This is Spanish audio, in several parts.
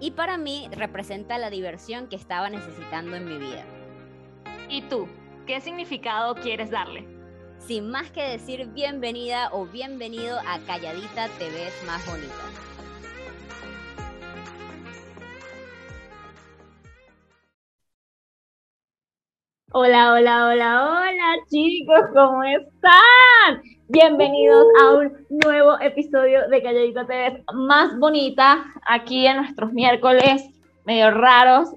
Y para mí representa la diversión que estaba necesitando en mi vida. ¿Y tú? ¿Qué significado quieres darle? Sin más que decir bienvenida o bienvenido a Calladita Te ves más bonita. Hola, hola, hola, hola chicos, ¿cómo están? Bienvenidos a un nuevo episodio de Calladita TV más bonita, aquí en nuestros miércoles medio raros.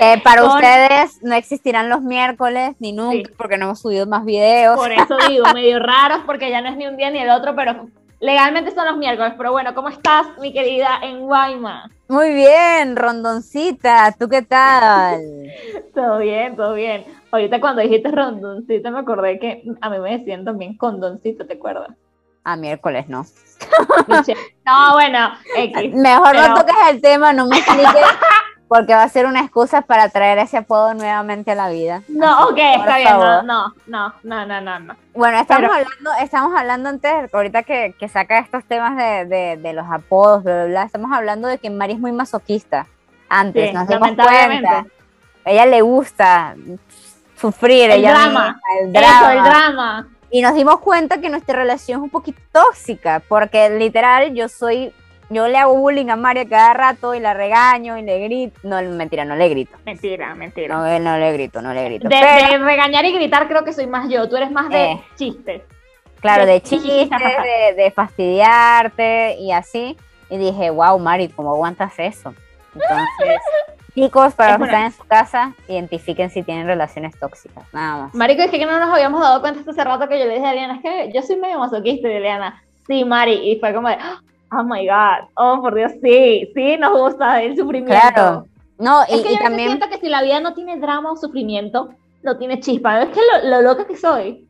Eh, para ustedes no existirán los miércoles ni nunca porque no hemos subido más videos. Por eso digo, medio raros porque ya no es ni un día ni el otro, pero legalmente son los miércoles. Pero bueno, ¿cómo estás, mi querida en Guayma? Muy bien, rondoncita, ¿tú qué tal? todo bien, todo bien. Ahorita cuando dijiste rondoncita me acordé que a mí me decían también condoncito, ¿te acuerdas? A miércoles no. no, bueno, Mejor no toques el tema, no me expliques, porque va a ser una excusa para traer ese apodo nuevamente a la vida. No, ok, está bien, no, no, no, no, no, no. Bueno, estamos hablando, estamos hablando antes, ahorita que, que saca estos temas de, de, de, los apodos, bla, bla, bla, estamos hablando de que Mari es muy masoquista. Antes, sí, nos dimos cuenta. A ella le gusta sufrir, el ella drama, el drama. el drama. Y nos dimos cuenta que nuestra relación es un poquito tóxica, porque literal yo soy, yo le hago bullying a María cada rato y la regaño y le grito. No, mentira, no le grito. Mentira, mentira. No, no le grito, no le grito. De, regañar y gritar creo que soy más yo, tú eres más de eh, chistes. Claro, de, chistes, de, de, fastidiarte y así. Y dije, wow, Mari, ¿cómo aguantas eso? Entonces, Chicos, para los que están en su casa, identifiquen si tienen relaciones tóxicas, nada más. Marico, es que no nos habíamos dado cuenta hasta hace rato que yo le dije a Eliana, es que yo soy medio masoquista, y Eliana, sí, Mari, y fue como de, oh my God, oh por Dios, sí, sí, nos gusta el sufrimiento. Claro, no, y, es que yo también... siento que si la vida no tiene drama o sufrimiento, no tiene chispa, es que lo, lo loca que soy.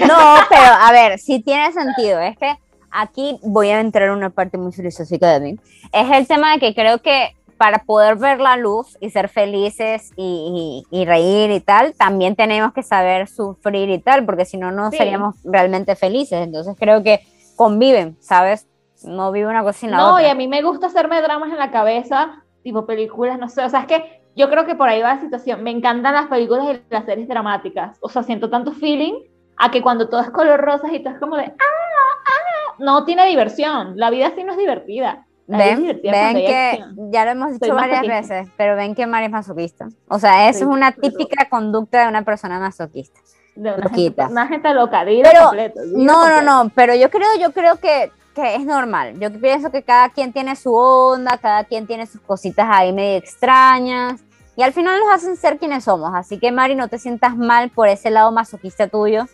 No, pero a ver, sí tiene sentido, es que aquí voy a entrar en una parte muy filosófica de mí, es el tema de que creo que para poder ver la luz y ser felices y, reír y tal, también tenemos que saber sufrir y tal, porque si no, no seríamos realmente felices. Entonces creo que conviven, ¿sabes? No vive una cosa sin la otra. No, y a mí me gusta hacerme dramas en la cabeza, tipo películas, no sé, o sea, es que yo creo que por ahí va la situación. Me encantan las películas y las series dramáticas, o sea, siento tanto feeling a que cuando todo es color rosa y todo es como de, ah, ah, no tiene diversión, la vida así no es divertida. Ven, ven que ya lo hemos dicho varias veces, pero ven que Mari es masoquista. O sea, eso es una típica conducta de una persona masoquista. De una, gente, una gente, loca, pero, completo, No, no, no, pero yo creo, yo creo que, que, es normal. Yo pienso que cada quien tiene su onda, cada quien tiene sus cositas ahí medio extrañas. Y al final nos hacen ser quienes somos. Así que, Mari, no te sientas mal por ese lado masoquista tuyo.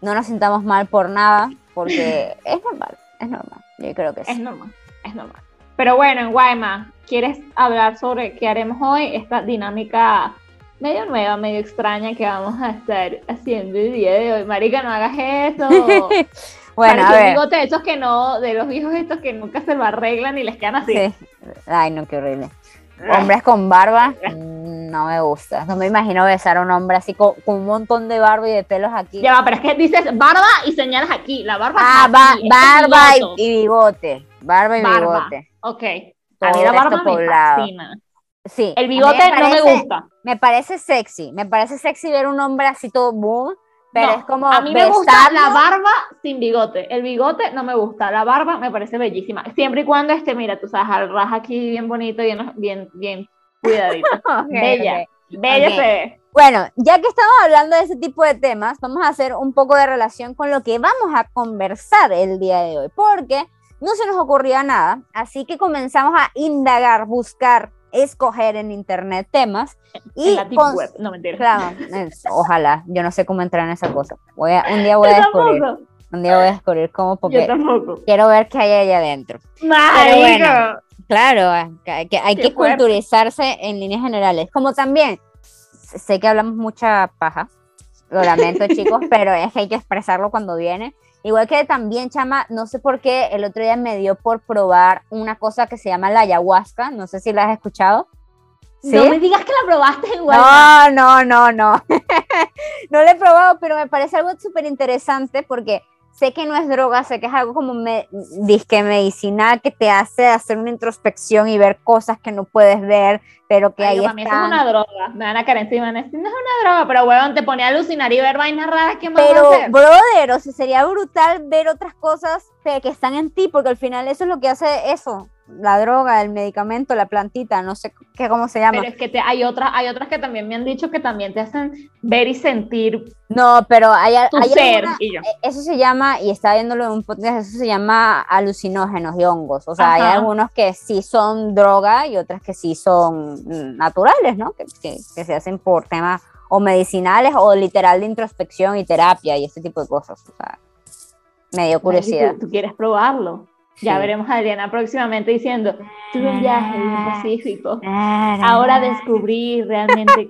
No nos sintamos mal por nada, porque es normal, es normal. Yo creo que sí. Es normal es normal. Pero bueno, en Guayma, ¿quieres hablar sobre qué haremos hoy? Esta dinámica medio nueva, medio extraña que vamos a estar haciendo el día de hoy. Marica, no hagas eso. bueno, a ver. bigote estos que no, de los viejos estos que nunca se lo arreglan y les quedan así. Sí. Ay, no, qué horrible. Hombres con barba, mm, no me gusta. No me imagino besar a un hombre así con, un montón de barba y de pelos aquí. Ya va, pero es que dices barba y señalas aquí. La barba. Ah, barba y, bigote. Barba y bigote. Ok. a mí la barba me fascina. Sí. El bigote no me gusta. Me parece sexy. Me parece sexy ver un hombre así todo boom. Pero es como. A mí me gusta la barba sin bigote. El bigote no me gusta. La barba me parece bellísima. Siempre y cuando esté, mira, tú sabes, al raja aquí bien bonito, bien, bien, bien cuidadito. Bella. Bella se ve. Bueno, ya que estamos hablando de ese tipo de temas, vamos a hacer un poco de relación con lo que vamos a conversar el día de hoy. Porque no se nos ocurría nada, así que comenzamos a indagar, buscar, escoger en internet temas. Y en la deep web, no mentira. Claro, ojalá, yo no sé cómo entrar en esa cosa. Voy a, un día voy a descubrir. Un día voy a descubrir cómo, porque quiero ver qué hay allá adentro. Bueno. Claro, que, que hay que culturizarse en líneas generales. Como también, sé que hablamos mucha paja, lo lamento chicos, pero es que hay que expresarlo cuando viene. Igual que también, chama, no sé por qué el otro día me dio por probar una cosa que se llama la ayahuasca, no sé si la has escuchado. ¿Sí? No me digas que la probaste Walmart. No, no, no, no. no lo he probado, pero me parece algo súper interesante porque sé que no es droga, sé que es algo como me, disque medicinal que te hace hacer una introspección y ver cosas que no puedes ver, pero que Marico, ahí para mí eso es están. una droga. Me van a caer encima. van a decir, No es una droga, pero huevón, te ponía a alucinar y ver vainas raras que más Pero, a hacer. brother, o sea, sería brutal ver otras cosas que, que están en ti, porque al final eso es lo que hace eso, la droga, el medicamento, la plantita, no sé qué, cómo se llama. Pero es que te, hay, otras, hay otras que también me han dicho que también te hacen ver y sentir No, pero hay, tu hay ser. alguna- Y yo, Eh, Eso se llama, y estaba viéndolo en un podcast, eso se llama alucinógenos y hongos. O sea, hay algunos que sí son droga y otras que sí son naturales, ¿no? Que, que- que se hacen por temas o medicinales o literal de introspección y terapia y este tipo de cosas. O sea, me dio curiosidad. Marico, ¿Tú, tú quieres probarlo? Ya Sí. veremos a Adriana próximamente diciendo, tuve un viaje en el Pacífico. Ah. Ahora descubrí realmente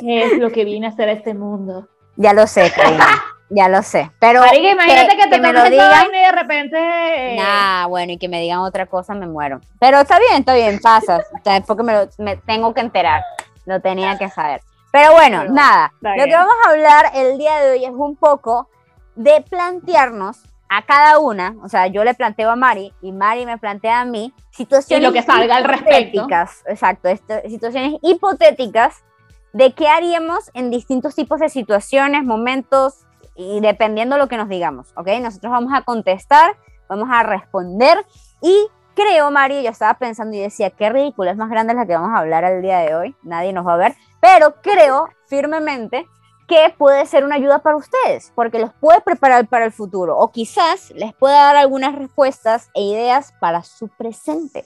qué es lo que vine a hacer a este mundo. Ya lo sé, Karina, ya lo sé. Pero, Marica, imagínate que, que te me lo digan. y de repente... eh, nah, bueno, y que me digan otra cosa, me muero. Pero está bien, está bien, pasa. Porque me, lo, me tengo que enterar. Lo tenía que saber. Pero bueno, Pero, nada. Lo que vamos a hablar el día de hoy es un poco de plantearnos a cada una, o sea, yo le planteo a Mari y Mari me plantea a mí situaciones Y lo que salga al respecto. exacto, esto- situaciones hipotéticas de qué haríamos en distintos tipos de situaciones, momentos y dependiendo lo que nos digamos, ¿ok? Nosotros vamos a contestar, vamos a responder y creo, Mari, yo estaba pensando y decía, qué ridículo, es más grande la que vamos a hablar el día de hoy, nadie nos va a ver, pero creo firmemente que puede ser una ayuda para ustedes, porque los puede preparar para el futuro o quizás les pueda dar algunas respuestas e ideas para su presente.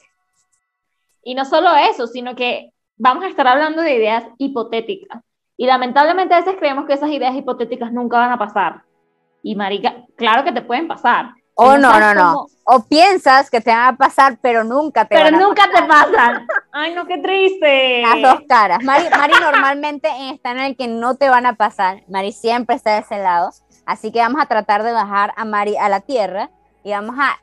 Y no solo eso, sino que vamos a estar hablando de ideas hipotéticas. Y lamentablemente a veces creemos que esas ideas hipotéticas nunca van a pasar. Y marica, claro que te pueden pasar. O Y no, no, no. cómo- O piensas que te van a pasar, pero nunca te Pero van a nunca te pasan. Ay, no, qué triste. Las dos caras. Mari, Mari normalmente está en el que no te van a pasar. Mari siempre está de ese lado. Así que vamos a tratar de bajar a Mari a la tierra y vamos a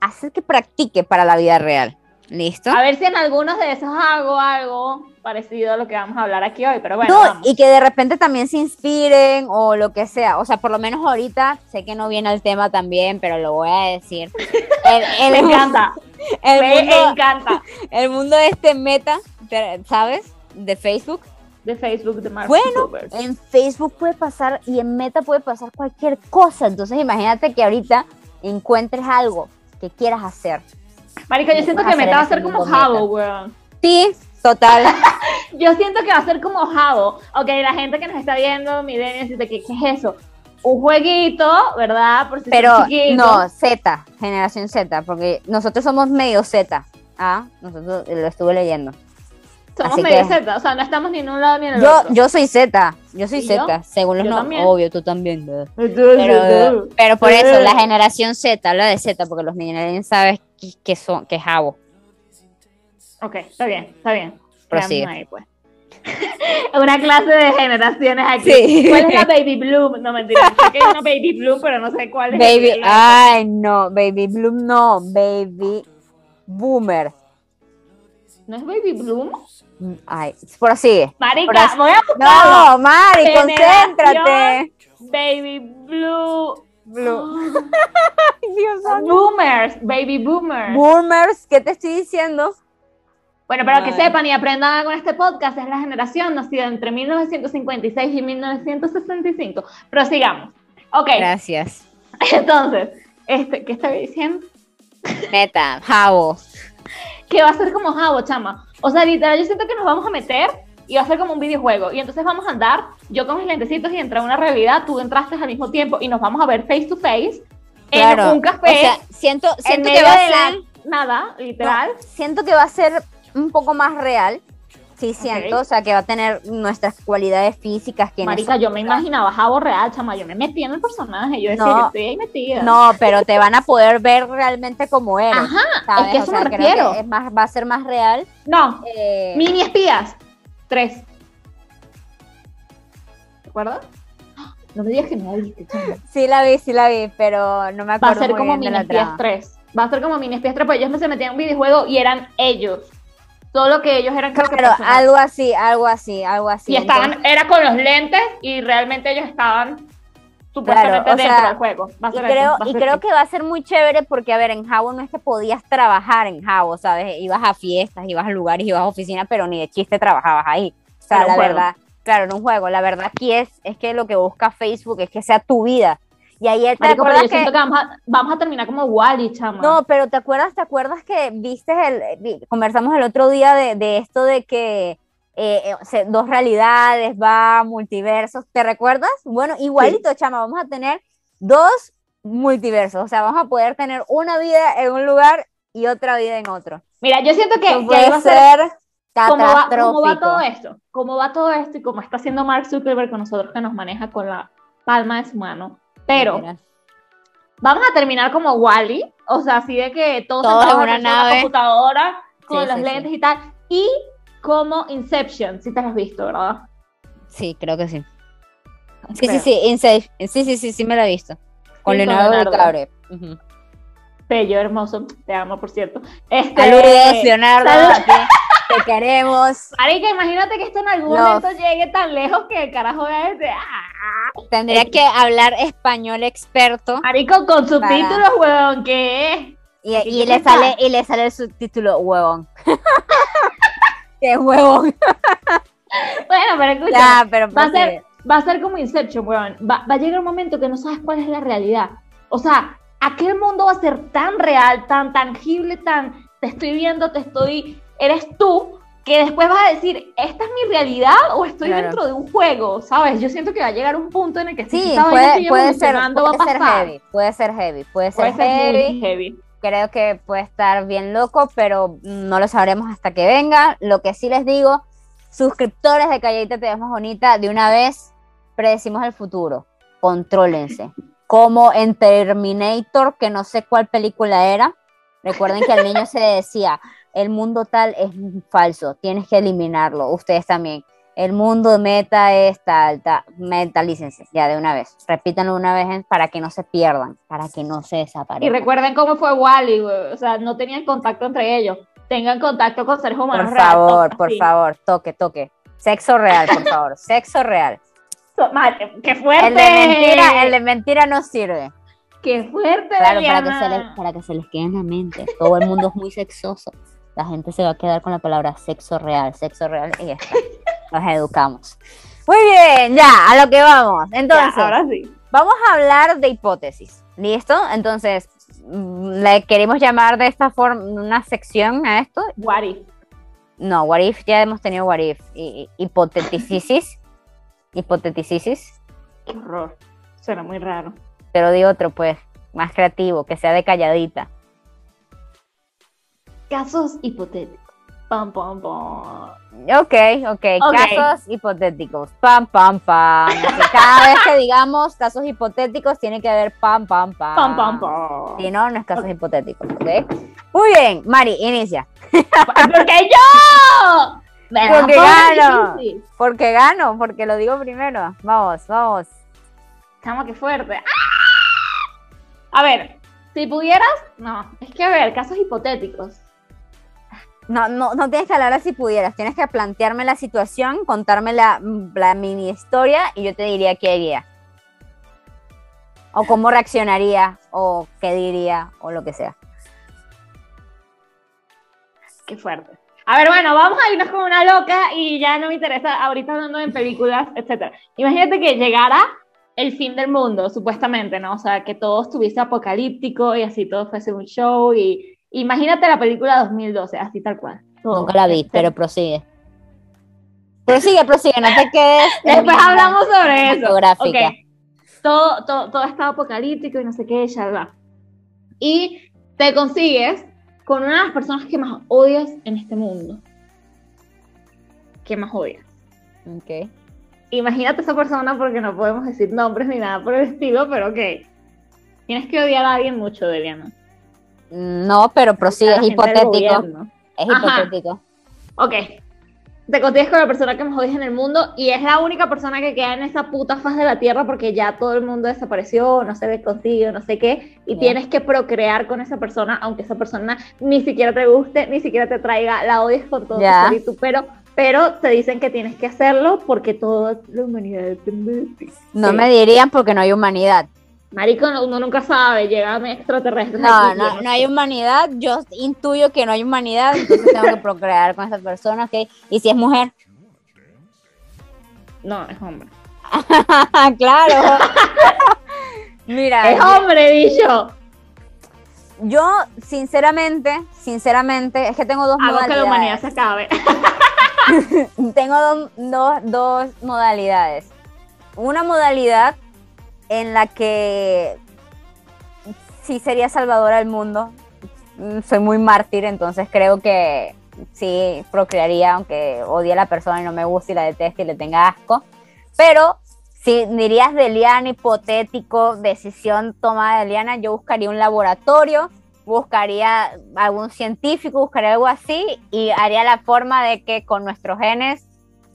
hacer que practique para la vida real. ¿Listo? A ver si en algunos de esos hago algo parecido a lo que vamos a hablar aquí hoy. Pero bueno, No, vamos. y que de repente también se inspiren o lo que sea. O sea, por lo menos ahorita, sé que no viene el tema también, pero lo voy a decir. El me encanta. El me mundo, encanta. el mundo de este meta, ¿sabes? De Facebook. De Facebook de Mark Bueno. En Facebook puede pasar y en Meta puede pasar cualquier cosa. Entonces imagínate que ahorita encuentres algo que quieras hacer. Marica, yo siento que Meta va a ser como. Jabo, weón. Sí, total. Yo siento que va a ser como Jabo. Ok, la gente que nos está viendo, millennials, dice que ¿qué es eso? Un jueguito, ¿verdad? Por si Pero no, Z, generación Z, porque nosotros somos medio Z. Ah, nosotros lo estuve leyendo. Somos así medio que- Z, o sea, no estamos ni en un lado ni en el Yo, otro. yo soy Z, yo soy. Z, según los nombres. también. Obvio, tú también. ¿verdad? Pero, por eso, la generación Z, habla de Z, porque los millennials sabes que, que son, que es Jabo. Ok, está bien, está bien. Prosigue. Ahí, pues. una clase de generaciones aquí. Sí. ¿Cuál es la Baby Bloom? No, mentira. Sé que hay una Baby Bloom, pero no sé cuál es. Baby, ay no, Baby Bloom no, Baby Boomer. ¿No es Baby Bloom? Ay, prosigue. Marica, Pero- voy a buscarlo. No, Mari, Generación concéntrate. Baby Blue. Blue. Dios boomers, Baby Boomers. Boomers, ¿qué te estoy diciendo? Bueno, para que sepan y aprendan con este podcast, es la generación nacida entre 1956 y 1965. Prosigamos. Ok, Gracias. entonces, este, ¿qué estaba diciendo? Meta, Jabo. Que va a ser como Jabo, chama. O sea, literal, yo siento que nos vamos a meter y va a ser como un videojuego. Y entonces vamos a andar, yo con mis lentecitos y entrar a una realidad, tú entraste al mismo tiempo y nos vamos a ver face to face Claro. en un café, O sea, siento, en siento medio que va a ser. nada, literal. no, siento que va a ser un poco más real. Sí, siento, o sea, que va a tener nuestras cualidades físicas. Marica, yo me imaginaba Jabo real, chama, yo me metí en el personaje, yo decía, No. yo estoy ahí metida. No, pero te van a poder ver realmente como eres. Ajá, ¿sabes? es que a O eso sea, me refiero. que es más, va a ser más real. No, eh, mini espías, tres. ¿Te acuerdas? No me digas que no la viste, chama. Sí la vi, sí la vi, pero no me Va acuerdo a ser muy como bien mini espías trama. 3. Va a ser como mini espías 3, porque ellos se metían en un videojuego y eran ellos. Solo que ellos eran creo que Claro, personajes. algo así, algo así, algo así. y estaban, entonces- era con los lentes y realmente ellos estaban supuestamente Claro, dentro sea, del juego. Va a y creo, eso, va a y ser creo eso. que va a ser muy chévere porque, a ver, en Jabo no es que podías trabajar en Jabo, ¿sabes? Ibas a fiestas, ibas a lugares, ibas a oficinas, pero ni de chiste trabajabas ahí. O sea, la juego. verdad, claro, en un juego, la verdad aquí es, es que lo que busca Facebook es que sea tu vida. Y ayer te Marico, pero acuerdas yo que... siento que vamos a, vamos a terminar como Wally, chama. No, pero te acuerdas, te acuerdas que viste el, conversamos el otro día de, de esto de que eh, eh, dos realidades, va multiversos, ¿te recuerdas? Bueno, igualito, chama, vamos a tener dos multiversos, o sea, vamos a poder tener una vida en un lugar y otra vida en otro. Mira, yo siento que, que a ser ser cómo va, cómo va todo esto, cómo va todo esto y cómo está haciendo Mark Zuckerberg con nosotros que nos maneja con la palma de su mano. Pero Mira. vamos a terminar como Wally, o sea, así de que todos, Todos en una nave. computadora con Sí, los sí, lentes y tal, y como Inception, si te has visto, ¿verdad? Sí, creo que sí. Sí, sí, Creo. sí, Inception. Sí, sí, sí, sí me la he visto. Con Leonardo Leonardo. DiCaprio. Bello, hermoso, te amo, por cierto. Este, Saludos, Leonardo. salud. Te queremos. Marica, imagínate que esto en algún momento llegue tan lejos que el carajo es de... ¡ah! Tendría que hablar español experto Marico, con subtítulos, huevón, ¿qué es? y, ¿Qué y le sale y le sale el subtítulo huevón. Qué huevón. Bueno, pero escucha, Ya, pero va a ser, va a ser como Inception, weón. Va, va a llegar un momento que no sabes cuál es la realidad. O sea, aquel mundo va a ser tan real, tan tangible, tan te estoy viendo, te estoy, eres tú, que después vas a decir, ¿esta es mi realidad o estoy Claro. dentro de un juego? ¿Sabes? Yo siento que va a llegar un punto en el que si Sí, esta vaina puede, sigue puede ser, evolucionando, va a puede ser heavy, puede ser heavy, puede ser Puede ser heavy. muy heavy. Creo que puede estar bien loco, pero no lo sabremos hasta que venga. Lo que sí les digo, suscriptores de Calladita Te Ves Más Bonita, de una vez predecimos el futuro. Contrólense. Como en Terminator, que no sé cuál película era. Recuerden que al niño se le decía, el mundo tal es falso, tienes que eliminarlo. Ustedes también. El mundo meta es tal, tal. Mentalícense ya de una vez. Repítanlo una vez para que no se pierdan, para que no se Y desaparezcan. recuerden cómo fue Wally. O sea, no tenían contacto entre ellos. Tengan contacto con seres humanos Por favor, por así. favor, toque, toque. Sexo real, por favor. Sexo real. Madre, ¡Qué fuerte! El de mentira, el de mentira no sirve. ¡Qué fuerte, Claro, para que, se les, para que se les quede en la mente. Todo el mundo es muy sexoso. La gente se va a quedar con la palabra sexo real, sexo real y ya está. Los educamos. Muy bien, ya, a lo que vamos. Ya, Entonces, ahora sí. vamos a hablar de hipótesis. ¿Listo? Entonces, mm, le queremos llamar de esta forma una sección a esto. What if? No, what if ya hemos tenido what if. Hipoteticis. Hipoteticis. Qué horror. Suena muy raro. Pero di otro, pues, más creativo, que sea de calladita. Casos hipotéticos. Pam, pam, pam. Ok, ok, casos hipotéticos. Pam, pam, pam. Cada vez que digamos casos hipotéticos, tiene que haber pam, pam, pam. Pam, pam, pam. Si no, no es casos hipotéticos, ¿ok? Muy bien, Mari, inicia. ¡Porque yo! Me Porque gano. difícil. Porque gano, porque lo digo primero. Vamos, vamos. Chamo, qué fuerte. ¡Ah! A ver, si pudieras. No, es que a ver, casos hipotéticos. No, no, no tienes que hablar si pudieras, tienes que plantearme la situación, contarme la, la mini historia y yo te diría qué haría. O cómo reaccionaría, o qué diría, o lo que sea. Qué fuerte. A ver, bueno, vamos a irnos con una loca y ya no me interesa ahorita hablando en películas, etcétera. Imagínate que llegara el fin del mundo, supuestamente, ¿no? O sea, que todo estuviese apocalíptico y así todo fuese un show y imagínate la película 2012, así tal cual. todo. Nunca la vi, pero prosigue. Prosigue, prosigue, no te quedes. Después hablamos sobre eso. fotográfica. Ok. Todo, todo, todo está apocalíptico y no sé qué, ya va. Y te consigues con una de las personas que más odias en este mundo. que más odias. Ok. Imagínate esa persona porque no podemos decir nombres ni nada por el estilo, pero ok. Tienes que odiar a alguien mucho, Deliana. No, pero prosigue, es hipotético. Es Ajá. hipotético. Ok. Te consigues con la persona que más odias en el mundo y es la única persona que queda en esa puta faz de la tierra porque ya todo el mundo desapareció, no se ve contigo, no sé qué, y tienes que procrear con esa persona, aunque esa persona ni siquiera te guste, ni siquiera te traiga, la odies con todo Ya. tu tú, pero, pero te dicen que tienes que hacerlo porque toda la humanidad depende de ti. No Sí. me dirían porque no hay humanidad. Marico, no- uno nunca sabe, llegan extraterrestres. No, no, yo no hay humanidad. Yo intuyo que no hay humanidad, entonces tengo que procrear con esa persona, ¿ok? Y si es mujer, No, es hombre. claro. Mira, Es hombre, bicho. yo sinceramente, sinceramente, es que tengo dos Hago que la humanidad modalidades. se acabe. Tengo dos, dos, dos modalidades. Una modalidad en la que sí sería salvadora del mundo. Soy muy mártir, entonces creo que sí procrearía, aunque odie a la persona y no me guste y la deteste y le tenga asco. Pero si dirías de Liana, hipotético, decisión tomada de Liana, yo buscaría un laboratorio, buscaría algún científico, buscaría algo así y haría la forma de que con nuestros genes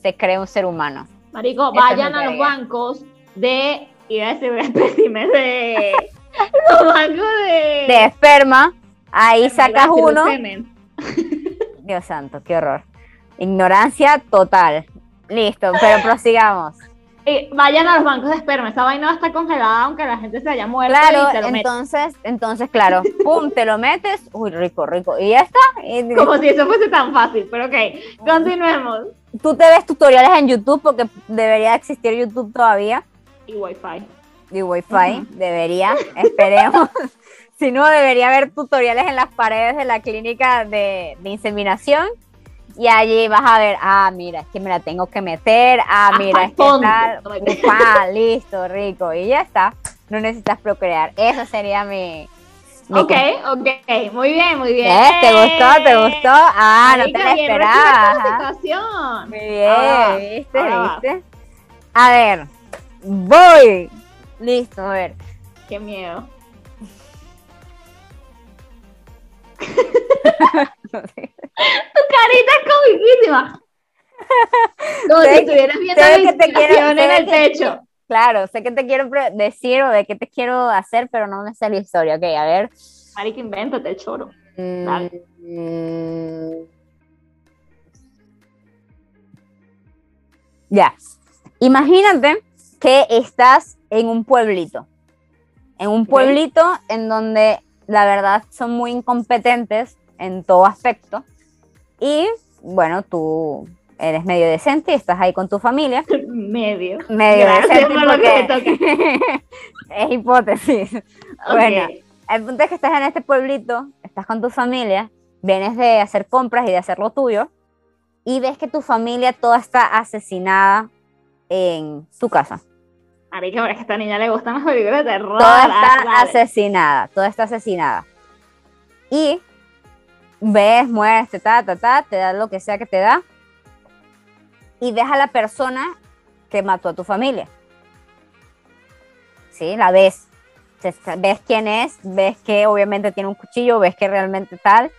se cree un ser humano. Marico, vayan a los bancos de. Iba a decir espécimes de. los bancos de. De esperma, ahí de sacas uno. Dios santo, qué horror. Ignorancia total. Listo, pero prosigamos. Eh, vayan a los bancos de esperma. Esa vaina va a estar congelada aunque la gente se haya muerto. Claro, y se lo meten. entonces, entonces, claro, pum, te lo metes, uy, rico, rico, y ya está. Y- Como si eso fuese tan fácil. Pero ok, continuemos. tú te ves tutoriales en YouTube porque debería existir YouTube todavía Y Wi-Fi. y Wi-Fi, Ujú. debería, esperemos. si no, debería haber tutoriales en las paredes de la clínica de, de inseminación y allí vas a ver, ah, mira, es que me la tengo que meter, ah, Hasta mira, es que upa, listo, rico, y ya está. No necesitas procrear. Eso sería mi... Ok, ok. Muy bien, muy bien. ¿Eh? ¿Te gustó? ¿Te gustó? Ah, no te Marica, la situación. Muy bien, Ahora ¿viste? ahora. ¿Viste? A ver, voy. Listo, a ver. Qué miedo. Tu carita es comiquísima. Como Sé si estuvieras viendo la que te quiero- en el que- techo. Claro, sé que te quiero decir o de qué te quiero hacer, pero no me sé la historia. Ok, a ver. Marica, invéntate el choro. Mm, Dale. mm. Ya. Imagínate que estás en un pueblito. En un pueblito en donde la verdad son muy incompetentes en todo aspecto. Y bueno, tú eres medio decente y estás ahí con tu familia. Medio. Medio Gracias decente porque es hipótesis. Ok. Bueno, el punto es que estás en este pueblito, estás con tu familia, vienes de hacer compras y de hacer lo tuyo, y ves que tu familia toda está asesinada en tu casa. Marica, pero es que a esta niña le gustan las películas de terror. Toda dale, está asesinada, toda está asesinada. Y ves, mueres, te ta, ta, ta, te da lo que sea que te da, y ves a la persona que mató a tu familia. Sí, la ves. Ves quién es, ves que obviamente tiene un cuchillo, ves que realmente tal.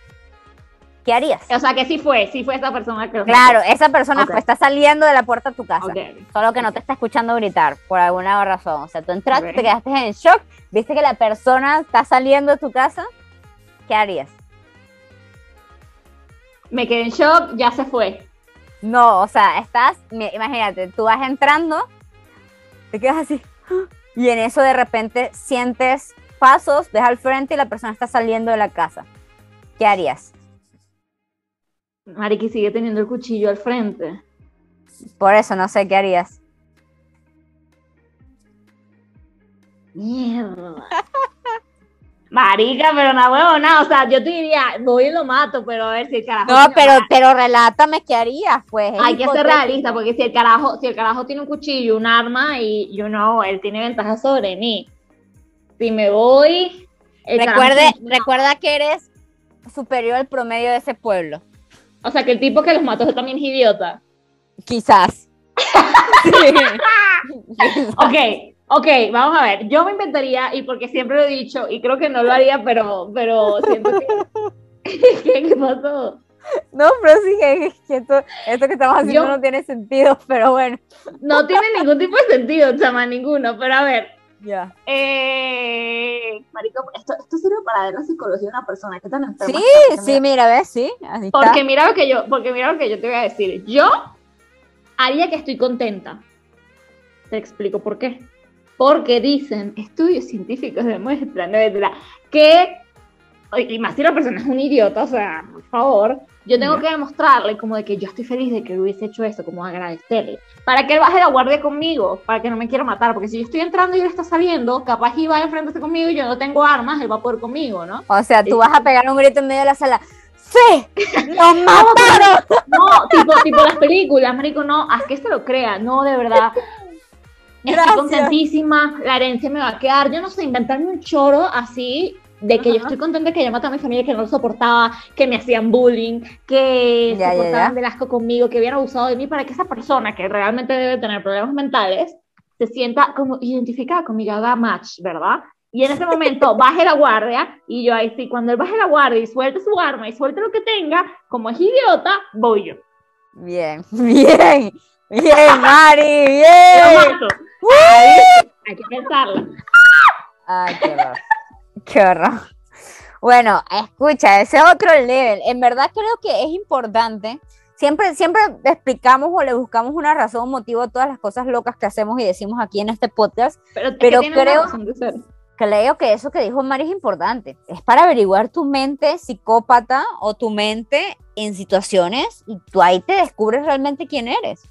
¿Qué harías? O sea, que sí fue, sí fue esta persona que lo Claro, esa persona está saliendo de la puerta de tu casa. Solo que no te está escuchando gritar por alguna razón. O sea, tú entraste, Ok. te quedaste en shock, viste que la persona está saliendo de tu casa. ¿Qué harías? Me quedé en shock, ya se fue. No, o sea, estás, imagínate, tú vas entrando, te quedas así, y en eso de repente sientes pasos, ves al frente y la persona está saliendo de la casa. ¿Qué harías? Mariqui sigue teniendo el cuchillo al frente. Por eso no sé qué harías. Mierda. Marica, pero no huevo, nada. O sea, yo te diría, voy y lo mato, pero a ver si el carajo. No, pero, pero relátame qué harías, pues. es Hay que ser realista, porque si el carajo, si el carajo tiene un cuchillo, un arma, y you know, él tiene ventaja sobre mí. Si me voy. el Recuerde, recuerda que eres superior al promedio de ese pueblo. O sea, que el tipo que los mató también es idiota. Quizás. ok, ok, vamos a ver. Yo me inventaría, y porque siempre lo he dicho, y creo que no lo haría, pero, pero siento que. ¿Qué, pasó? No, pero sí que, esto, esto, que estamos haciendo no tiene sentido, pero bueno. No tiene ningún tipo de sentido, chama, ninguno. Pero a ver, ya. Eh, marico, esto, esto sirve para ver la psicología de una persona que tan enferma. Sí, sí, mira, ves, sí. porque mira lo que yo, porque mira lo que yo te voy a decir. Yo haría que estoy contenta. Te explico por qué. Porque dicen, estudios científicos demuestran, que, y más si la persona es un idiota, o sea, por favor, yo tengo que demostrarle como de que yo estoy feliz de que hubiese hecho esto, como agradecerle. Para que él baje la guardia conmigo, para que no me quiera matar. Porque si yo estoy entrando y él está saliendo, capaz iba a enfrentarse conmigo y yo no tengo armas, él va a poder conmigo, ¿no? O sea, tú vas a pegar un grito en medio de la sala. ¡Sí! ¡Nos mataron! No, tipo, tipo las películas, marico, no, haz que se lo crea, no, de verdad. Estoy contentísima, la herencia me va a quedar. Yo no sé, inventarme un choro así de que yo estoy contenta que yo maté a mi familia, que no lo soportaba, que me hacían bullying, que se portaban de asco conmigo, que habían abusado de mí, para que esa persona que realmente debe tener problemas mentales se sienta como identificada conmigo, haga match, ¿verdad? Y en ese momento baje la guardia y yo ahí sí, cuando él baje la guardia y suelte su arma y suelte lo que tenga, como es idiota, voy yo. Bien, bien, bien, Mari, bien. hay que pensarlo. Ay, qué. Qué horror. Bueno, escucha, ese es otro level. En verdad creo que es importante. Siempre, siempre explicamos o le buscamos una razón, un motivo a todas las cosas locas que hacemos y decimos aquí en este podcast. Pero, creo, creo que eso que dijo Mari es importante. Es para averiguar tu mente psicópata o tu mente en situaciones y tú ahí te descubres realmente quién eres.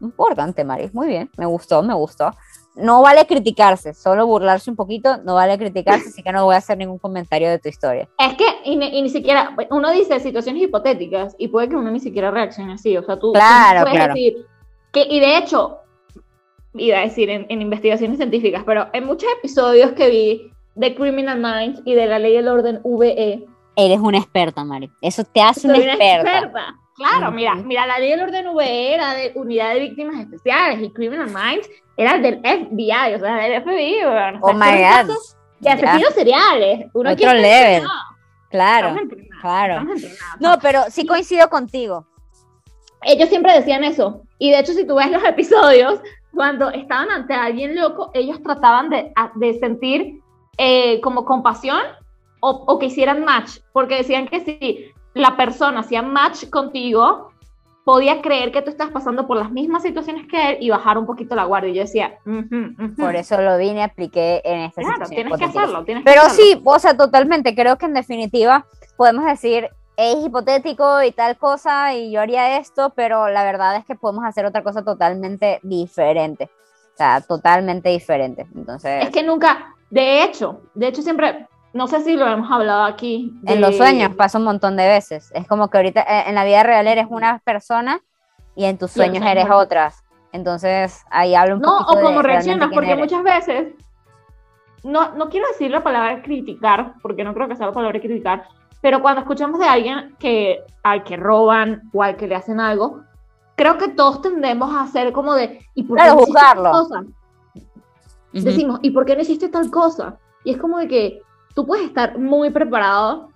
Importante, Mari. Muy bien, me gustó, me gustó no vale criticarse, solo burlarse un poquito, no vale criticarse, así que no voy a hacer ningún comentario de tu historia. Es que, y, ni siquiera, uno dice situaciones hipotéticas y puede que uno ni siquiera reaccione así, o sea, tú, puedes decir, que, y de hecho, iba a decir en, investigaciones científicas, pero en muchos episodios que vi de Criminal Minds y de la ley del orden VE, eres una experta, Mari, eso te hace una experta. Claro, mira, mira, la ley del orden VE era de unidad de víctimas especiales y Criminal Minds era del FBI, o sea, del FBI. oh my God. De asesinos seriales. Uno Otro level. Claro, claro. No, pero sí coincido contigo. Ellos siempre decían eso. Y de hecho, si tú ves los episodios, cuando estaban ante alguien loco, ellos trataban de, de sentir eh, como compasión o, o, que hicieran match, porque decían que si la persona hacía match contigo, podía creer que tú estás pasando por las mismas situaciones que él y bajar un poquito la guardia. Y yo decía, por eso lo vine y apliqué en esta claro, Tienes que hacerlo, tienes Pero que hacerlo. sí, o sea, totalmente. Creo que en definitiva podemos decir, es hipotético y tal cosa, y yo haría esto, pero la verdad es que podemos hacer otra cosa totalmente diferente. O sea, totalmente diferente. Entonces. Es que nunca, de hecho, de hecho siempre no sé si lo hemos hablado aquí. En los sueños pasa un montón de veces. Es como que ahorita eh, en la vida real eres una persona y en tus sueños eres otras. Entonces ahí hablo un no, No, o como reaccionas, porque muchas veces, no, no quiero decir la palabra criticar, porque no creo que sea la palabra criticar, pero cuando escuchamos de alguien que al que roban o al que le hacen algo, creo que todos tendemos a hacer como de, ¿y por qué claro, juzgarlo. Decimos, ¿y por qué no hiciste tal cosa? Y es como de que, tú puedes estar muy preparado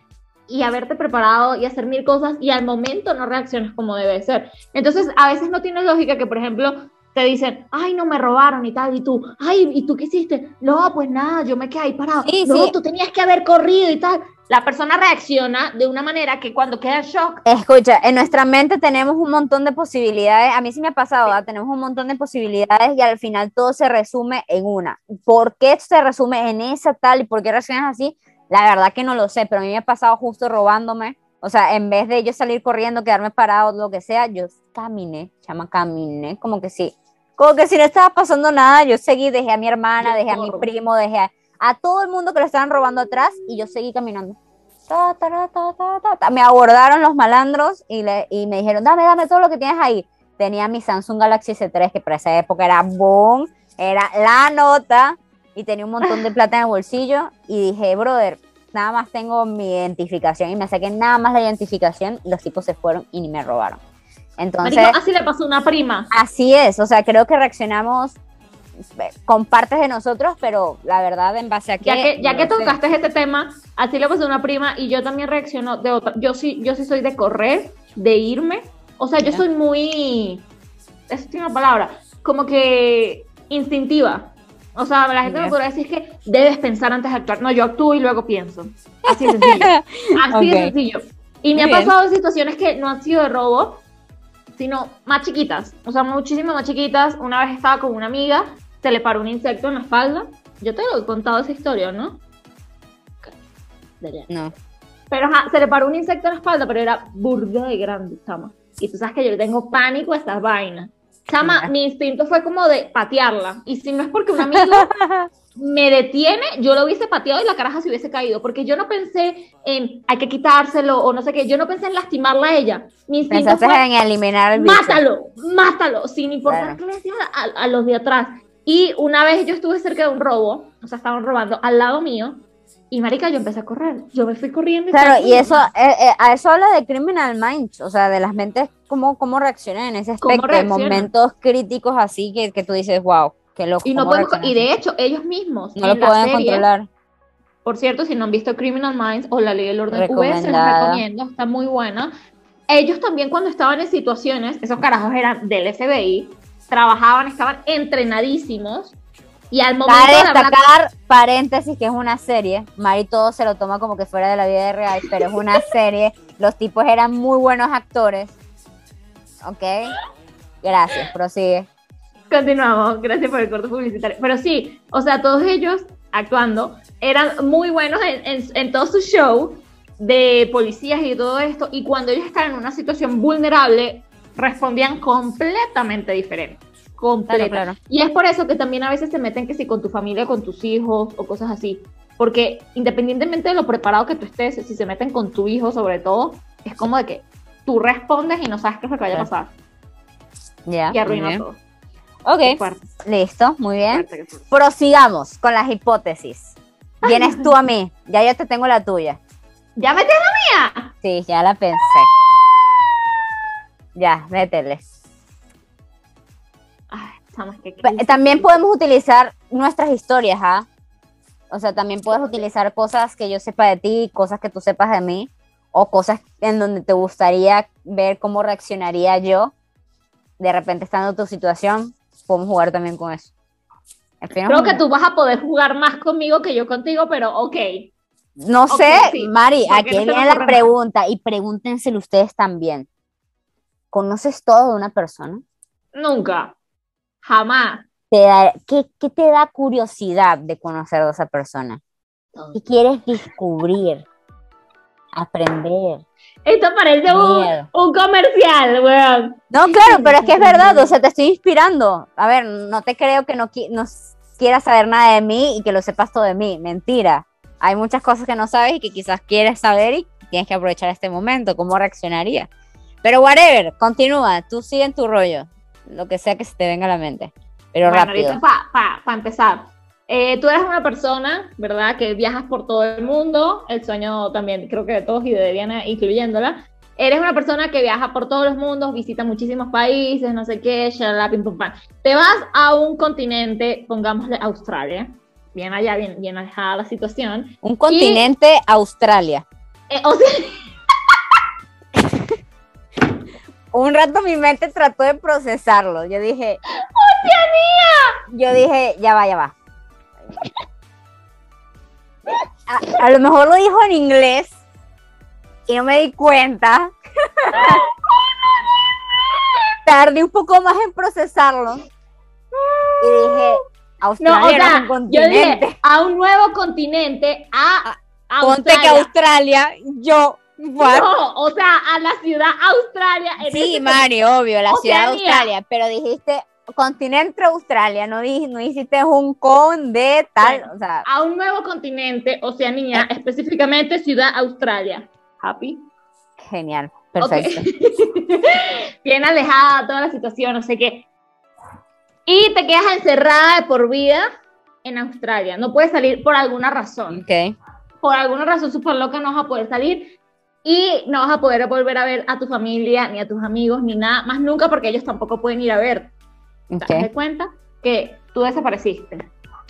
y haberte preparado y hacer mil cosas y al momento no reaccionas como debe ser. Entonces, a veces no tiene lógica que, por ejemplo, te dicen, ay, no me robaron y tal, y tú, ay, ¿y tú qué hiciste? No, pues nada, yo me quedé ahí parado. no, tú tenías que haber corrido y tal la persona reacciona de una manera que cuando queda en shock. Escucha, en nuestra mente tenemos un montón de posibilidades. A mí sí me ha pasado, tenemos un montón de posibilidades y al final todo se resume en una. ¿Por qué se resume en esa tal y por qué reaccionas así? La verdad que no lo sé, pero a mí me ha pasado justo robándome. O sea, en vez de yo salir corriendo, quedarme parado, lo que sea, yo caminé, chama, caminé, como que sí. Como que si no estaba pasando nada, yo seguí, dejé a mi hermana, dejé a mi primo, dejé a a todo el mundo que lo estaban robando atrás y yo seguí caminando. me abordaron los malandros y, le, y me dijeron, dame, dame todo lo que tienes ahí. Tenía mi Samsung Galaxy S3, que para esa época era boom, era la nota, y tenía un montón de plata en el bolsillo. Y dije, brother, nada más tengo mi identificación. Y me saqué nada más la identificación, y los tipos se fueron y ni me robaron. Entonces, Marico, así le pasó a una prima. así es, o sea, creo que reaccionamos eh, con partes de nosotros, pero la verdad en base a qué... Ya que, ya no que lo sé. tocaste este tema, así le pasó a una prima y yo también reacciono de otra. Yo sí, yo sí soy de correr, de irme. O sea, yo Ya. soy muy. Eso tiene una palabra. Como que instintiva. O sea, la gente Ya. me podrá decir que debes pensar antes de actuar. No, yo actúo y luego pienso. Así de sencillo. Así de Ok. sencillo. Y me Muy ha bien. pasado situaciones que no han sido de robo, sino más chiquitas. O sea, muchísimas más chiquitas. Una vez estaba con una amiga, se le paró un insecto en la espalda. Yo te lo he contado esa historia, ¿no? No. Pero ajá, se le paró un insecto en la espalda, pero era burda de grande, chama. Y tú sabes que yo le tengo pánico a estas vainas. Chama, mi instinto fue como de patearla. Y si no es porque un amigo me detiene, yo lo hubiese pateado y la caraja se hubiese caído. Porque yo no pensé en hay que quitárselo o no sé qué. Yo no pensé en lastimarla a ella. Mi Pensaste fue en eliminar el bicho. mátalo, mátalo, sin importar Claro. qué le a, a los de atrás. Y una vez yo estuve cerca de un robo, o sea, estaban robando al lado mío, y marica, yo empecé a correr. Yo me fui corriendo. Claro, estaba y eso, eh, eh, a eso habla de Criminal Minds, o sea, de las mentes, cómo, cómo reaccionan en ese ¿Cómo aspecto, en momentos críticos así que, que tú dices, wow, qué loco. Y no podemos, y de así". hecho, ellos mismos no lo pueden serie, controlar. por cierto, si no han visto Criminal Minds o La Ley del Orden V, se los recomiendo, está muy buena. Ellos también cuando estaban en situaciones, esos carajos eran del FBI, trabajaban, estaban entrenadísimos, y al momento Cabe de hablar destacar, paréntesis, que es una serie. Mari todo se lo toma como que fuera de la vida real, pero es una serie. Los tipos eran muy buenos actores. ¿Ok? Gracias, prosigue. Continuamos, gracias por el corto publicitario. Pero sí, o sea, todos ellos actuando eran muy buenos en, en- en todo su show de policías y todo esto. Y cuando ellos estaban en una situación vulnerable, respondían completamente diferente. Completa. Claro, claro. Y es por eso que también a veces se meten que si con tu familia, con tus hijos o cosas así. Porque independientemente de lo preparado que tú estés, si se meten con tu hijo sobre todo, es como de que tú respondes y no sabes qué es lo que vaya a pasar. Ya. Y arruina bien. todo. Ok, listo, muy bien. Prosigamos con las hipótesis. Vienes tú a mí, ya yo te tengo la tuya. ¿Ya me tienes la mía? Sí, ya la pensé. Ya, métele. Ay. También podemos utilizar nuestras historias, ¿ah? O sea, también puedes utilizar cosas que yo sepa de ti, cosas que tú sepas de mí, o cosas en donde te gustaría ver cómo reaccionaría yo. De repente, estando en tu situación, podemos jugar también con eso. Creo que tú vas a poder jugar más conmigo que yo contigo, pero ok. No sé, sí, Mari, porque aquí no viene la pregunta y pregúntenselo ustedes también. ¿Conoces todo de una persona? Nunca. Jamás. Te da- ¿qué, qué te da curiosidad de conocer de esa persona? ¿Qué quieres descubrir? Aprender. Esto parece un, un comercial, weón. No, claro, pero es que es verdad, o sea, te estoy inspirando. A ver, no te creo que no, qui- no quieras saber nada de mí y que lo sepas todo de mí. Mentira. Hay muchas cosas que no sabes y que quizás quieres saber y tienes que aprovechar este momento. ¿Cómo reaccionaría? Pero whatever, continúa. Tú sigue en tu rollo. Lo que sea que se te venga a la mente. Pero Bueno, rápido. para empezar. Eh, tú eres una persona, ¿verdad? Que viajas por todo el mundo. El sueño también, creo que de todos y de Diana incluyéndola. Eres una persona que viaja por todos los mundos, visita muchísimos países, no sé qué, shalala, pim, pum, pam. Te vas a un continente, pongámosle Australia, bien allá, bien, bien alejada la situación. Un continente, Australia. Eh, o sea, Un rato mi mente trató de procesarlo. Yo dije. Yo dije, ya va, ya va. A, a lo mejor lo dijo en inglés y no me di cuenta. Tardé un poco más en procesarlo. Y dije, Australia no, o sea, un yo continente. dije a un nuevo continente, a Ponte que Australia. Australia, yo. what? No, o sea, a la ciudad Australia. en Sí, ese Mari, obvio, la ciudad de Oceanía. Australia, pero dijiste continente Australia, no, no hiciste un con de tal, Bueno. o sea, a un nuevo continente, Oceanía, específicamente Ciudad Australia. Happy. genial, perfecto. Bien alejada toda la situación, no sé qué. Y te quedas encerrada de por vida en Australia. No puedes salir por alguna razón. Ok, Por alguna razón súper loca no vas a poder salir. y no vas a poder volver a ver a tu familia, ni a tus amigos, ni nada, más nunca porque ellos tampoco pueden ir a ver. ¿Te das cuenta? Que tú desapareciste,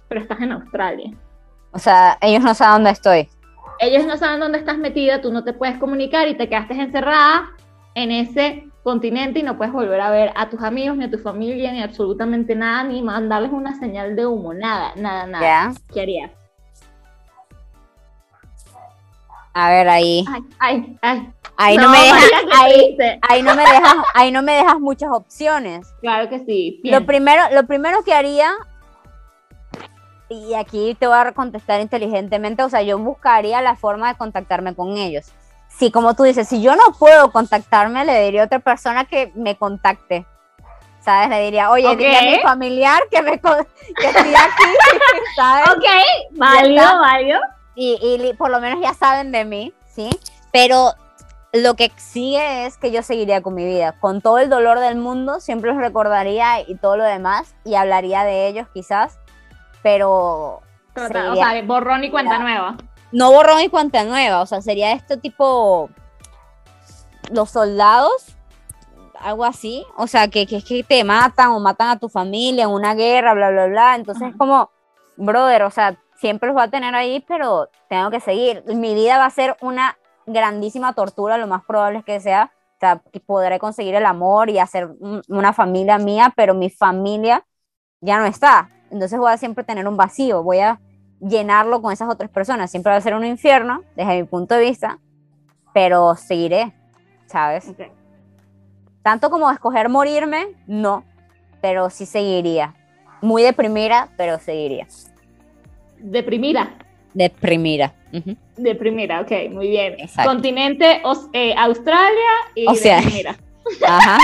pero estás en Australia. O sea, ellos no saben dónde estoy. Ellos no saben dónde estás metida, tú no te puedes comunicar y te quedaste encerrada en ese continente y no puedes volver a ver a tus amigos, ni a tu familia, ni absolutamente nada, ni mandarles una señal de humo, nada, nada, nada. ¿Qué harías? A ver, ahí. Ay, ay, ay. Ahí no, me dejas, ahí, no me dejas, ahí no me dejas muchas opciones. Claro que sí. Lo primero, lo primero que haría, y aquí te voy a contestar inteligentemente, o sea, yo buscaría la forma de contactarme con ellos. Sí, como tú dices, si yo no puedo contactarme, le diría a otra persona que me contacte. ¿Sabes? Le diría, oye, dile a mi familiar que, me, que estoy aquí, ¿sabes? Ok, válido, válido y, por lo menos ya saben de mí, ¿sí? Pero lo que sigue es que yo seguiría con mi vida, con todo el dolor del mundo, siempre los recordaría y todo lo demás, y hablaría de ellos quizás, pero... o sea, borrón y cuenta nueva. No borrón y cuenta nueva, o sea, sería esto tipo los soldados, algo así, o sea, que, que, que te matan o matan a tu familia en una guerra, bla, bla, bla, entonces es como, brother, o sea, siempre los voy a tener ahí, pero tengo que seguir. Mi vida va a ser una grandísima tortura, lo más probable es que sea. O sea, podré conseguir el amor y hacer una familia mía, pero mi familia ya no está. Entonces voy a siempre tener un vacío, voy a llenarlo con esas otras personas. Siempre va a ser un infierno, desde mi punto de vista, pero seguiré, ¿sabes? Tanto como escoger morirme, no, pero sí seguiría. Muy deprimida, pero seguiría. Deprimida. Deprimida. Deprimida, ok, muy bien. Continente eh, Australia y o sea, Ajá.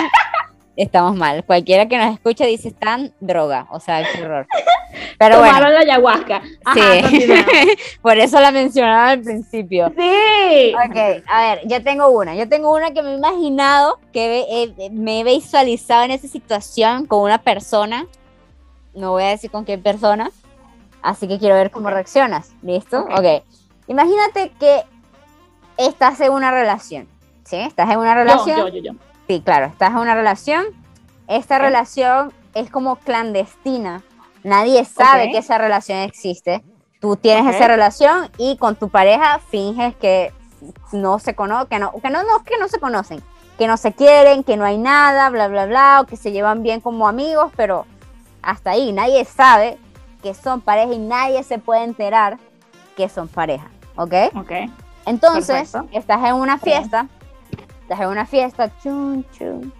Estamos mal. Cualquiera que nos escuche dice están droga, o sea, qué horror. Pero bueno. la ayahuasca. sí. Por eso la mencionaba al principio. Sí. Ok, a ver, yo tengo una. Yo tengo una que me he imaginado, que eh, me he visualizado en esa situación con una persona. No voy a decir con qué persona, Así que quiero ver cómo reaccionas. ¿Listo? Ok. Imagínate que estás en una relación. ¿Sí? Estás en una relación. Yo, yo, yo, Sí, claro, estás en una relación. Esta relación es como clandestina. Nadie sabe que esa relación existe. Tú tienes esa relación y con tu pareja finges que no se conocen, que no, que no, no, que no se conocen, que no se quieren, que no hay nada, bla, bla, bla, o que se llevan bien como amigos, pero hasta ahí nadie sabe que son pareja y nadie se puede enterar que son pareja, ¿ok? Ok. Entonces, estás en una fiesta, estás en una fiesta, chun, chun,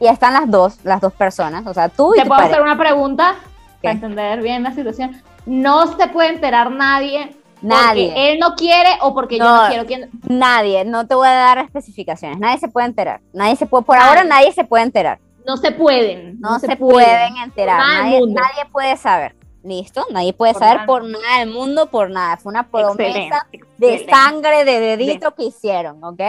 y están las dos, las dos personas, o sea, tú y ¿Te puedo hacer una pregunta para entender bien la situación? No se puede enterar nadie Nadie. Porque él no quiere o porque yo no quiero. ¿Quién? Nadie, no te voy a dar especificaciones. Nadie se puede enterar. Nadie se puede, por ahora nadie se puede enterar no se pueden. No, se, pueden, enterar. Nadie, puede saber. ¿Listo? Nadie puede saber por nada del mundo, por nada. Fue una promesa de sangre, de dedito que hicieron, ¿ok?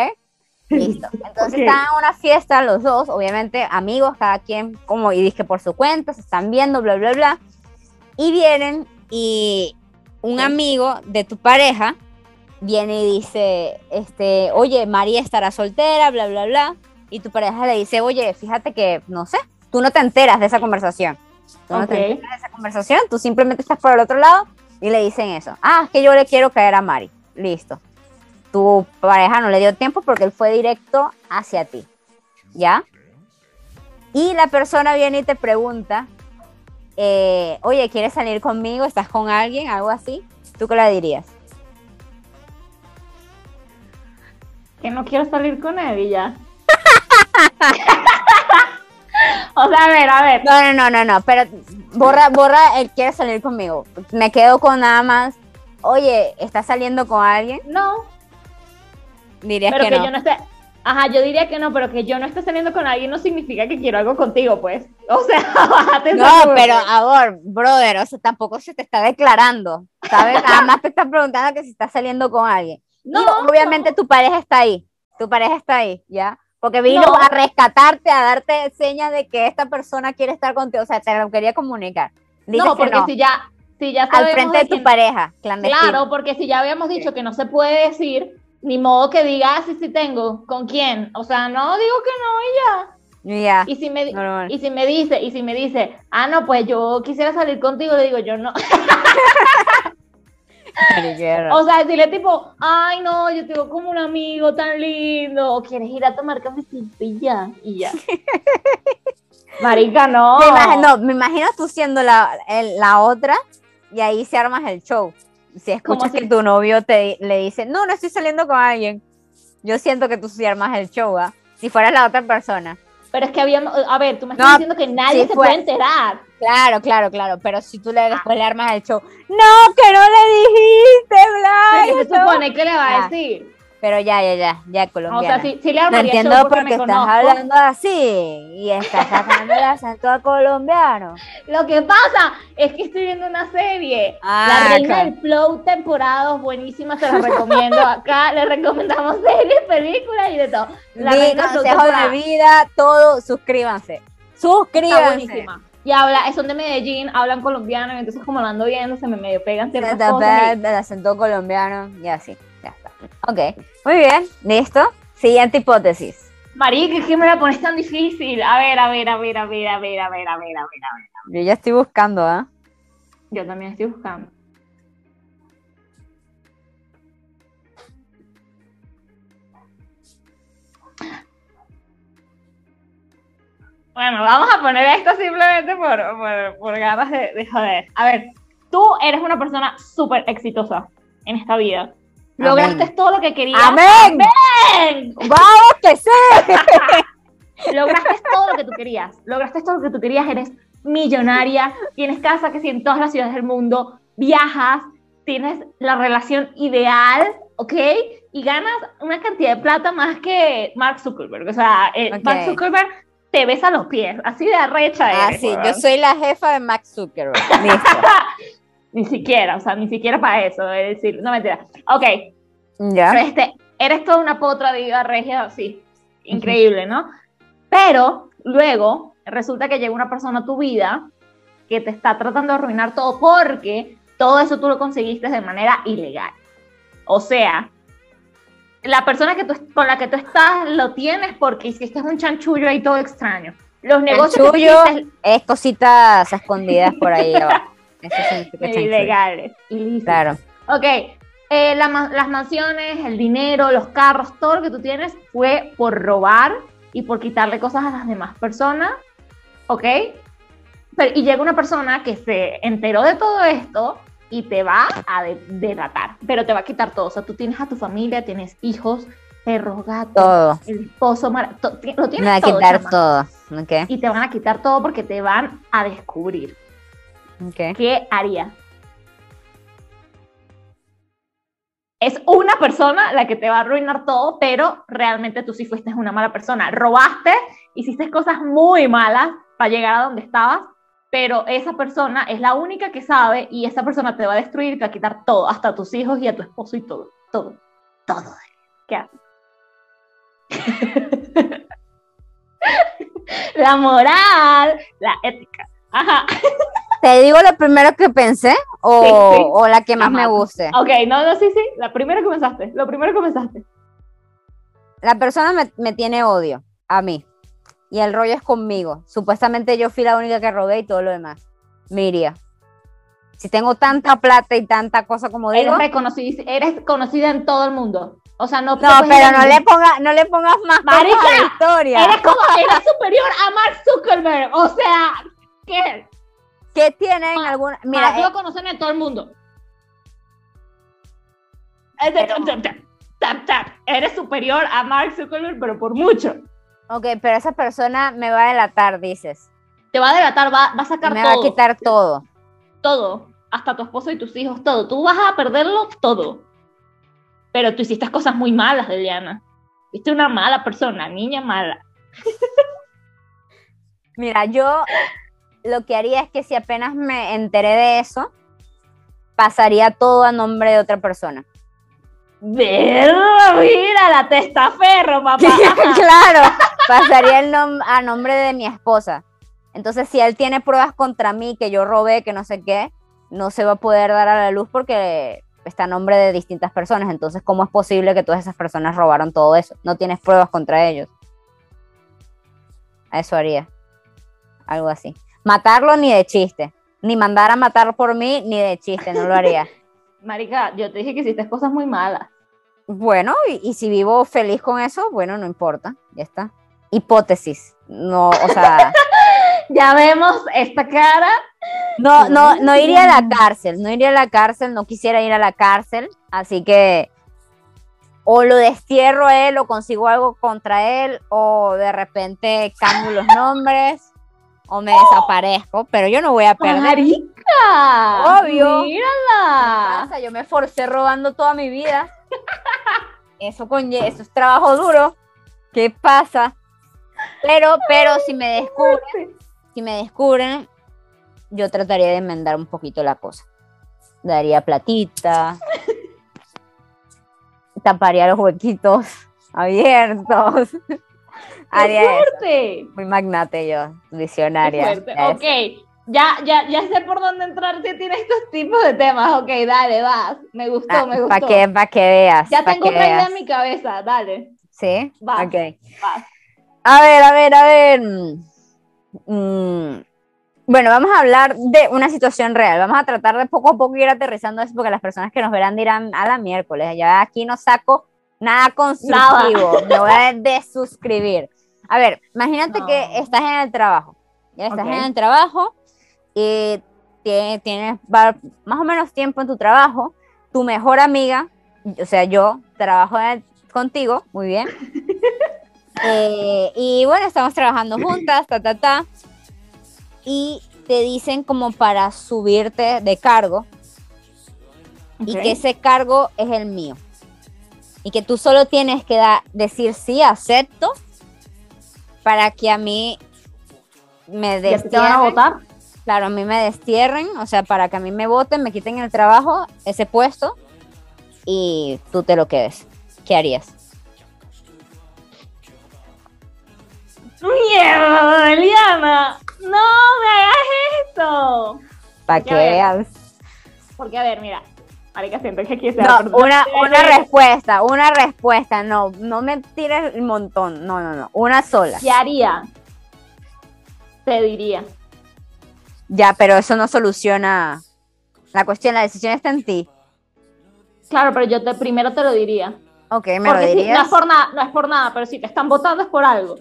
Listo. Entonces están en una fiesta los dos, obviamente amigos, cada quien como y dije por su cuenta, se están viendo, bla, bla, bla. Y vienen y un amigo de tu pareja viene y dice, este, oye, María estará soltera, bla, bla, bla y tu pareja le dice, oye, fíjate que, no sé, tú no te enteras de esa conversación. Tú no te enteras de esa conversación, tú simplemente estás por el otro lado y le dicen eso. Ah, es que yo le quiero caer a Mari. Listo. Tu pareja no le dio tiempo porque él fue directo hacia ti. ¿Ya? Y la persona viene y te pregunta, eh, oye, ¿quieres salir conmigo? ¿Estás con alguien? Algo así. ¿Tú qué le dirías? Que no quiero salir con él y ya. o sea, a ver, a ver. No, no, no, no, no, pero borra, borra él quiere salir conmigo. Me quedo con nada más. Oye, ¿estás saliendo con alguien? No. Dirías pero que, que no. yo no esté. Ajá, yo diría que no, pero que yo no esté saliendo con alguien no significa que quiero algo contigo, pues. O sea, bájate No, pero amor, brother, o sea, tampoco se te está declarando, ¿sabes? Nada más te está preguntando que si estás saliendo con alguien. No. obviamente tu pareja está ahí, tu pareja está ahí, ¿ya? Porque vino a rescatarte, a darte señas de que esta persona quiere estar contigo. O sea, te lo quería comunicar. no, porque si ya, si ya Al frente de, tu pareja, clandestina. Claro, porque si ya habíamos dicho que no se puede decir, Ni modo que diga, ah, sí, sí tengo. ¿Con quién? O sea, no digo que no y ya. Ya. Y si me, normal. y si me dice, y si me dice, ah, no, pues yo quisiera salir contigo, le digo, yo no. O sea, decirle tipo, ay, no, yo tengo como un amigo tan lindo, o quieres ir a tomar cafecito y ya, y ya. Marica, no. Me imagino, me imagino tú siendo la, el- la otra y ahí se armas el show. Si escuchas si- que tu novio te le dice, no, no estoy saliendo con alguien. Yo siento que tú sí armas el show, ¿ah? Si fueras la otra persona. Pero es que habíamos, a ver, tú me No, estás diciendo que nadie sí se fue. puede enterar. Claro, claro, claro. Pero si tú Ah. le después le armas el show, no, que no le dijiste, Blanca. ¿Qué se supone que le va a Ah, decir? Pero ya, ya, ya, ya, O colombiana. sea, si, si le no armaría show entiendo porque por me qué estás conozco. hablando así y estás sacando el acento a colombiano. Lo que pasa es que estoy viendo una serie. Ah, la Reina claro. del Flow, temporada dos, buenísima, se la recomiendo. Acá le recomendamos series, películas y de todo. La Mi Reina consejo de vida, todo, suscríbanse. Está Suscríbanse. buenísima. Y habla, son de Medellín, hablan colombiano, y entonces como lo ando viendo, se me medio pegan ciertas cosas. y- El acento colombiano y así, está. Ok, muy bien, listo. Siguiente hipótesis. Marica, es que me la pones tan difícil. A ver, a ver, a ver, a ver, a ver, a ver, a ver, a ver, a ver. Yo ya estoy buscando, ¿ah? Yo también estoy buscando. Bueno, vamos a poner esto simplemente por, por, por ganas de, de joder. A ver, tú eres una persona súper exitosa en esta vida. Lograste Amén. todo lo que querías. ¡Amén! ¡Amén! ¡Vamos que sí! Lograste todo lo que tú querías. Lograste todo lo que tú querías. Eres millonaria. Tienes casa que sí en todas las ciudades del mundo. Viajas. Tienes la relación ideal. ¿Ok? Y ganas una cantidad de plata más que Mark Zuckerberg. O sea, eh. Mark Zuckerberg te besa los pies. Así de arrecha Ah, eres, sí, weón. yo soy la jefa de Max Zuckerberg. Listo. Ni siquiera, o sea, ni siquiera para eso. Es decir, no mentira. Ok, ya. este, eres toda una potra diva regia, sí, increíble, ¿no? Pero luego resulta que llega una persona a tu vida que te está tratando de arruinar todo porque todo eso tú lo conseguiste de manera ilegal. O sea, la persona que tú, con la que tú estás lo tienes porque hiciste un chanchullo ahí todo extraño. Los negocios que Chanchullo. hiciste Es cositas escondidas por ahí abajo. Eso ilegales, ilícitos. Claro. Ok, eh, la las mansiones, el dinero, los carros, todo lo que tú tienes fue por robar y por quitarle cosas a las demás personas, ¿ok? Pero, y llega una persona que se enteró de todo esto y te va a de- delatar, pero te va a quitar todo. O sea, tú tienes a tu familia, tienes hijos, perros, gatos, Todo. el esposo, to- ti- lo Me tienes va a todo, quitar chama. todo. Ok. Y te van a quitar todo porque te van a descubrir. Ok. ¿Qué haría? Es una persona la que te va a arruinar todo, pero realmente tú sí fuiste una mala persona. Robaste, hiciste cosas muy malas para llegar a donde estabas, pero esa persona es la única que sabe y esa persona te va a destruir y te va a quitar todo, hasta a tus hijos y a tu esposo y todo, todo, todo. ¿Qué haces? la moral, la ética. Ajá. ¿Te digo lo primero que pensé o, Sí, sí. o la que más me guste? Ok, no, no, sí, sí. La primera que pensaste. Lo primero que pensaste. La persona me, me tiene odio a mí y el rollo es conmigo. Supuestamente yo fui la única que robé y todo lo demás. Me iría. Si tengo tanta plata y tanta cosa como digo. Eres reconocida, eres conocida en todo el mundo. O sea, no. No, pero no le ponga, no le pongas más Marica, a la historia. Eres como, eres superior a Mark Zuckerberg. O sea, ¿qué? ¿Qué tienen Ah, alguna? Mira, Mira, lo conocen en todo el mundo. Es de- Pero- tap, tap, tap, tap. Eres superior a Mark Zuckerberg, pero por mucho. eh, ok, pero esa persona me va a delatar, dices. Te va a delatar, va, va a sacar Me todo. va a quitar todo. todo, hasta tu esposo y tus hijos, todo. Tú vas a perderlo todo. Pero tú hiciste cosas muy malas, Deliana. Fuiste una mala persona, niña mala. Mira, yo lo que haría es que si apenas me enteré de eso, pasaría todo a nombre de otra persona. Verga, mira, la testaferro, papá. Claro, pasaría el nom- a nombre de mi esposa. Entonces, si él tiene pruebas contra mí que yo robé, que no sé qué, no se va a poder dar a la luz porque está a nombre de distintas personas. Entonces, ¿cómo es posible que todas esas personas robaron todo eso? No tienes pruebas contra ellos. Eso haría. Algo así. Matarlo ni de chiste. Ni mandar a matar por mí ni de chiste, no lo haría. Marica, yo te dije que hiciste cosas muy malas. Bueno, y, y si vivo feliz con eso, bueno, no importa, ya está. Hipótesis. No, o sea, Ya vemos esta cara. no, no, no iría a la cárcel, no iría a la cárcel, no quisiera ir a la cárcel, así que o lo destierro a él o consigo algo contra él o de repente cambio los nombres o me desaparezco, pero yo no voy a perder. Marica. Obvio. Mírala. pasa? Yo me forcé robando toda mi vida. Eso, conlle- eso es trabajo duro. ¿Qué pasa? Pero, pero si me descubren, si me descubren, yo trataría de enmendar un poquito la cosa. Daría platita, taparía los huequitos abiertos. Eso. Fuerte. Muy magnate yo, visionaria. Ok. Ya, ya, ya sé por dónde entrar si tiene estos tipos de temas. Ok, dale, vas. Me gustó, me gustó. Para Ah, que, pa' que veas. ya tengo otra idea en mi cabeza. Dale, ¿Sí? Vas. Ok. vas. A ver, a ver, a ver. Mm, Bueno, vamos a hablar de una situación real. Vamos a tratar de poco a poco ir aterrizando eso porque las personas que nos verán dirán a la miércoles. Ya aquí no saco nada constructivo. Me voy a desuscribir. A ver, imagínate No. que estás en el trabajo. Ya estás Ok. en el trabajo y tie- tienes va- más o menos tiempo en tu trabajo. Tu mejor amiga, o sea, yo trabajo en- contigo, muy bien. Eh, y bueno, estamos trabajando juntas, ta, ta, ta. Y te dicen como para subirte de cargo y Ok. que ese cargo es el mío. Y que tú solo tienes que da- decir sí, acepto, para que a mí me ¿Ya te van a destierren. votar? Claro, a mí me destierren, o sea, para que a mí me voten, me quiten el trabajo, ese puesto, y tú te lo quedes. ¿Qué harías? ¡Mierda, Eliana! ¡No me hagas esto! Para que veas. Porque, a ver, mira. Marica, siento que aquí se No, va a perder. una, una respuesta, una respuesta, no, no me tires el montón, no, no, no, una sola. ¿Qué haría? Te diría. Ya, pero eso no soluciona la cuestión, la decisión está en ti. Claro, pero yo te, primero te lo diría. Ok, me lo Porque si- no dirías. es por nada, no es por nada, pero si te están votando es por algo.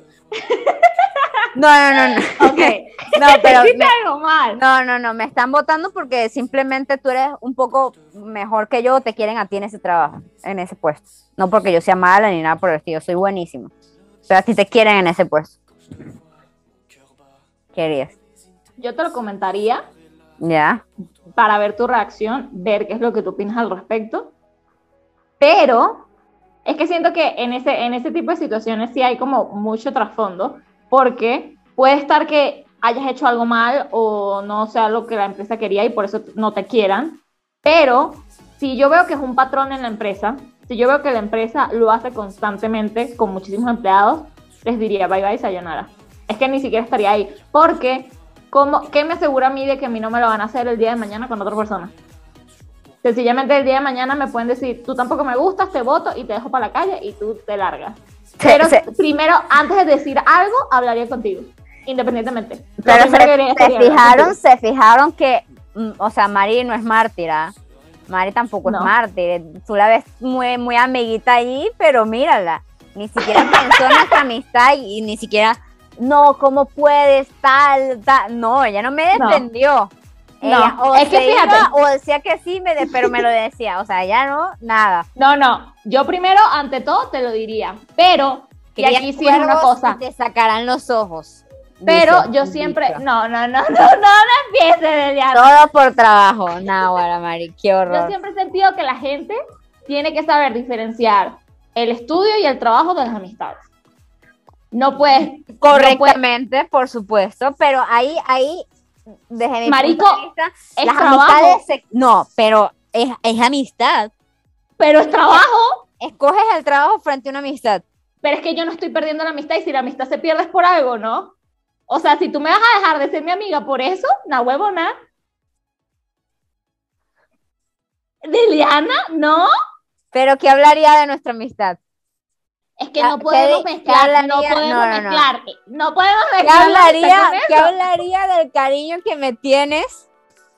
No, no, no, no. Ok. No, pero me- algo mal. no, no, no, me están votando porque simplemente tú eres un poco mejor que yo, te quieren a ti en ese trabajo, en ese puesto. No porque yo sea mala ni nada por el estilo, soy buenísimo. Pero a ti te quieren en ese puesto. ¿Qué harías? Yo te lo comentaría Ya. para ver tu reacción, ver qué es lo que tú opinas al respecto. Pero es que siento que en ese, en ese tipo de situaciones sí hay como mucho trasfondo, porque puede estar que hayas hecho algo mal o no sea lo que la empresa quería y por eso no te quieran. Pero si yo veo que es un patrón en la empresa, si yo veo que la empresa lo hace constantemente con muchísimos empleados, les diría bye bye, sayonara. Es que ni siquiera estaría ahí, porque ¿cómo, ¿qué me asegura a mí de que a mí no me lo van a hacer el día de mañana con otra persona? Sencillamente el día de mañana me pueden decir, tú tampoco me gustas, te voto y te dejo para la calle y tú te largas. Pero primero, antes de decir algo, hablaría contigo, independientemente. Pero se, fijaron, se fijaron que, mm, o sea, Mari no es mártir, ¿ah? Mari tampoco No. es mártir. Tú la ves muy, muy amiguita allí, pero mírala. Ni siquiera pensó en nuestra amistad y, ni siquiera, no, ¿cómo puedes? Tal, tal. No, ella no me No. Ella No, o es que se iba fíjate. o decía que sí, me de- pero me lo decía. O sea, ya no, nada. No, no, yo primero, ante todo, te lo diría, pero, y Quería aquí sí es una cosa, y Te sacarán los ojos. pero dice yo siempre, dicho. no, no, no, no, no, no empieces, Eliana. Todo por trabajo. Náguara, Mari, qué Yo horror. siempre he sentido que la gente tiene que saber diferenciar el estudio y el trabajo de las amistades. No puedes, no puedes- Correctamente, por supuesto, pero ahí, ahí, desde mi Marico, punto de vista, es las trabajo. amistades se- no, pero es, es amistad. pero es trabajo. Escoges el trabajo frente a una amistad. Pero es que yo no estoy perdiendo la amistad y si la amistad se pierde es por algo, ¿no? O sea, si tú me vas a dejar de ser mi amiga por eso, na huevo, na. Liliana, no. Pero ¿qué hablaría de nuestra amistad? Es que no ¿qué podemos qué mezclar, no podemos No, no, no. mezclar, no podemos ¿Qué mezclar. hablaría, ¿qué hablaría del cariño que me tienes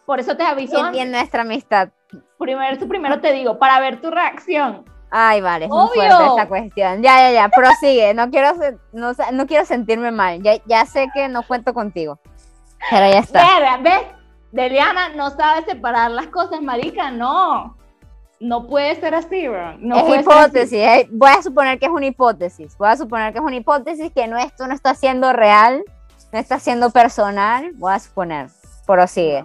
Por eso te aviso antes. en nuestra amistad? Primero, primero te digo, para ver tu reacción. Ay, vale, es muy Obvio. fuerte esta cuestión. Ya, ya, ya, prosigue. No quiero, no, no quiero sentirme mal. Ya, ya sé que no cuento contigo. Pero ya está. ¿ves? Deliana no sabe separar las cosas, marica, no. No puede ser así, bro. No es puede ser así. hipótesis. eh. Voy a suponer que es una hipótesis. Voy a suponer que es una hipótesis que no esto no está siendo real, no está siendo personal. Voy a suponer. Prosigue.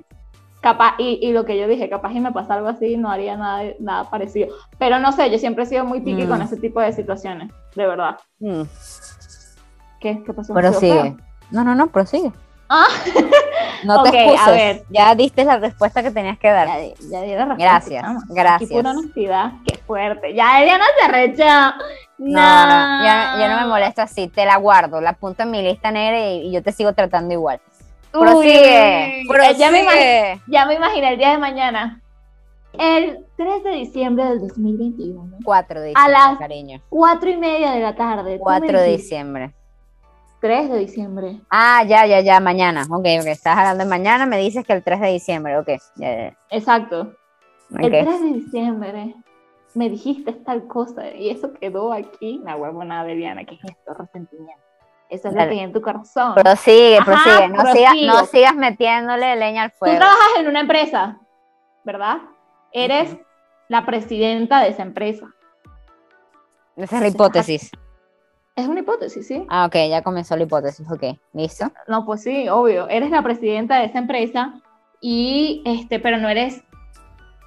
Capaz, y, y lo que yo dije, capaz y me pasa algo así, no haría nada, nada parecido. Pero no sé, yo siempre he sido muy piqui Mm. con ese tipo de situaciones, de verdad. Mm, ¿Qué, ¿Qué pasó? ¿Ha sido prosigue. No, no, no, prosigue. Ah. No Ok, te a excuses. ver. Ya diste la respuesta que tenías que dar. Ya, ya di la respuesta, Gracias, gracias. pura honestidad, qué fuerte. Ya Eliana se arrecha. No, no, ya, ya no me molesto así, te la guardo, la apunto en mi lista negra y, y yo te sigo tratando igual. Uy, Prosigue, Ya me, imag- prosigue. ya me imaginé el día de mañana. El 3 de diciembre del 2021, 4 de A diciembre, las- cariño. 4 y media de la tarde. tú me 4 de diciembre. 3 de diciembre. Ah, ya, ya, ya, mañana. Ok, ok, estás hablando de mañana, me dices que el 3 de diciembre, ok. Ya, ya, Exacto. El ok. 3 de diciembre me dijiste tal cosa y eso quedó aquí. La huevona de Diana, ¿qué es esto? Resentimiento. Eso es lo que hay en tu corazón. Prosigue, Ajá, prosigue. No, sigas, no sigas metiéndole leña al Tú fuego. trabajas en una empresa, ¿verdad? Eres la presidenta de esa empresa. Esa es la hipótesis. Es una hipótesis, ¿sí? Ah, ok, ya comenzó la hipótesis. Ok, listo. No, pues sí, obvio. Eres la presidenta de esa empresa y, este, pero no eres,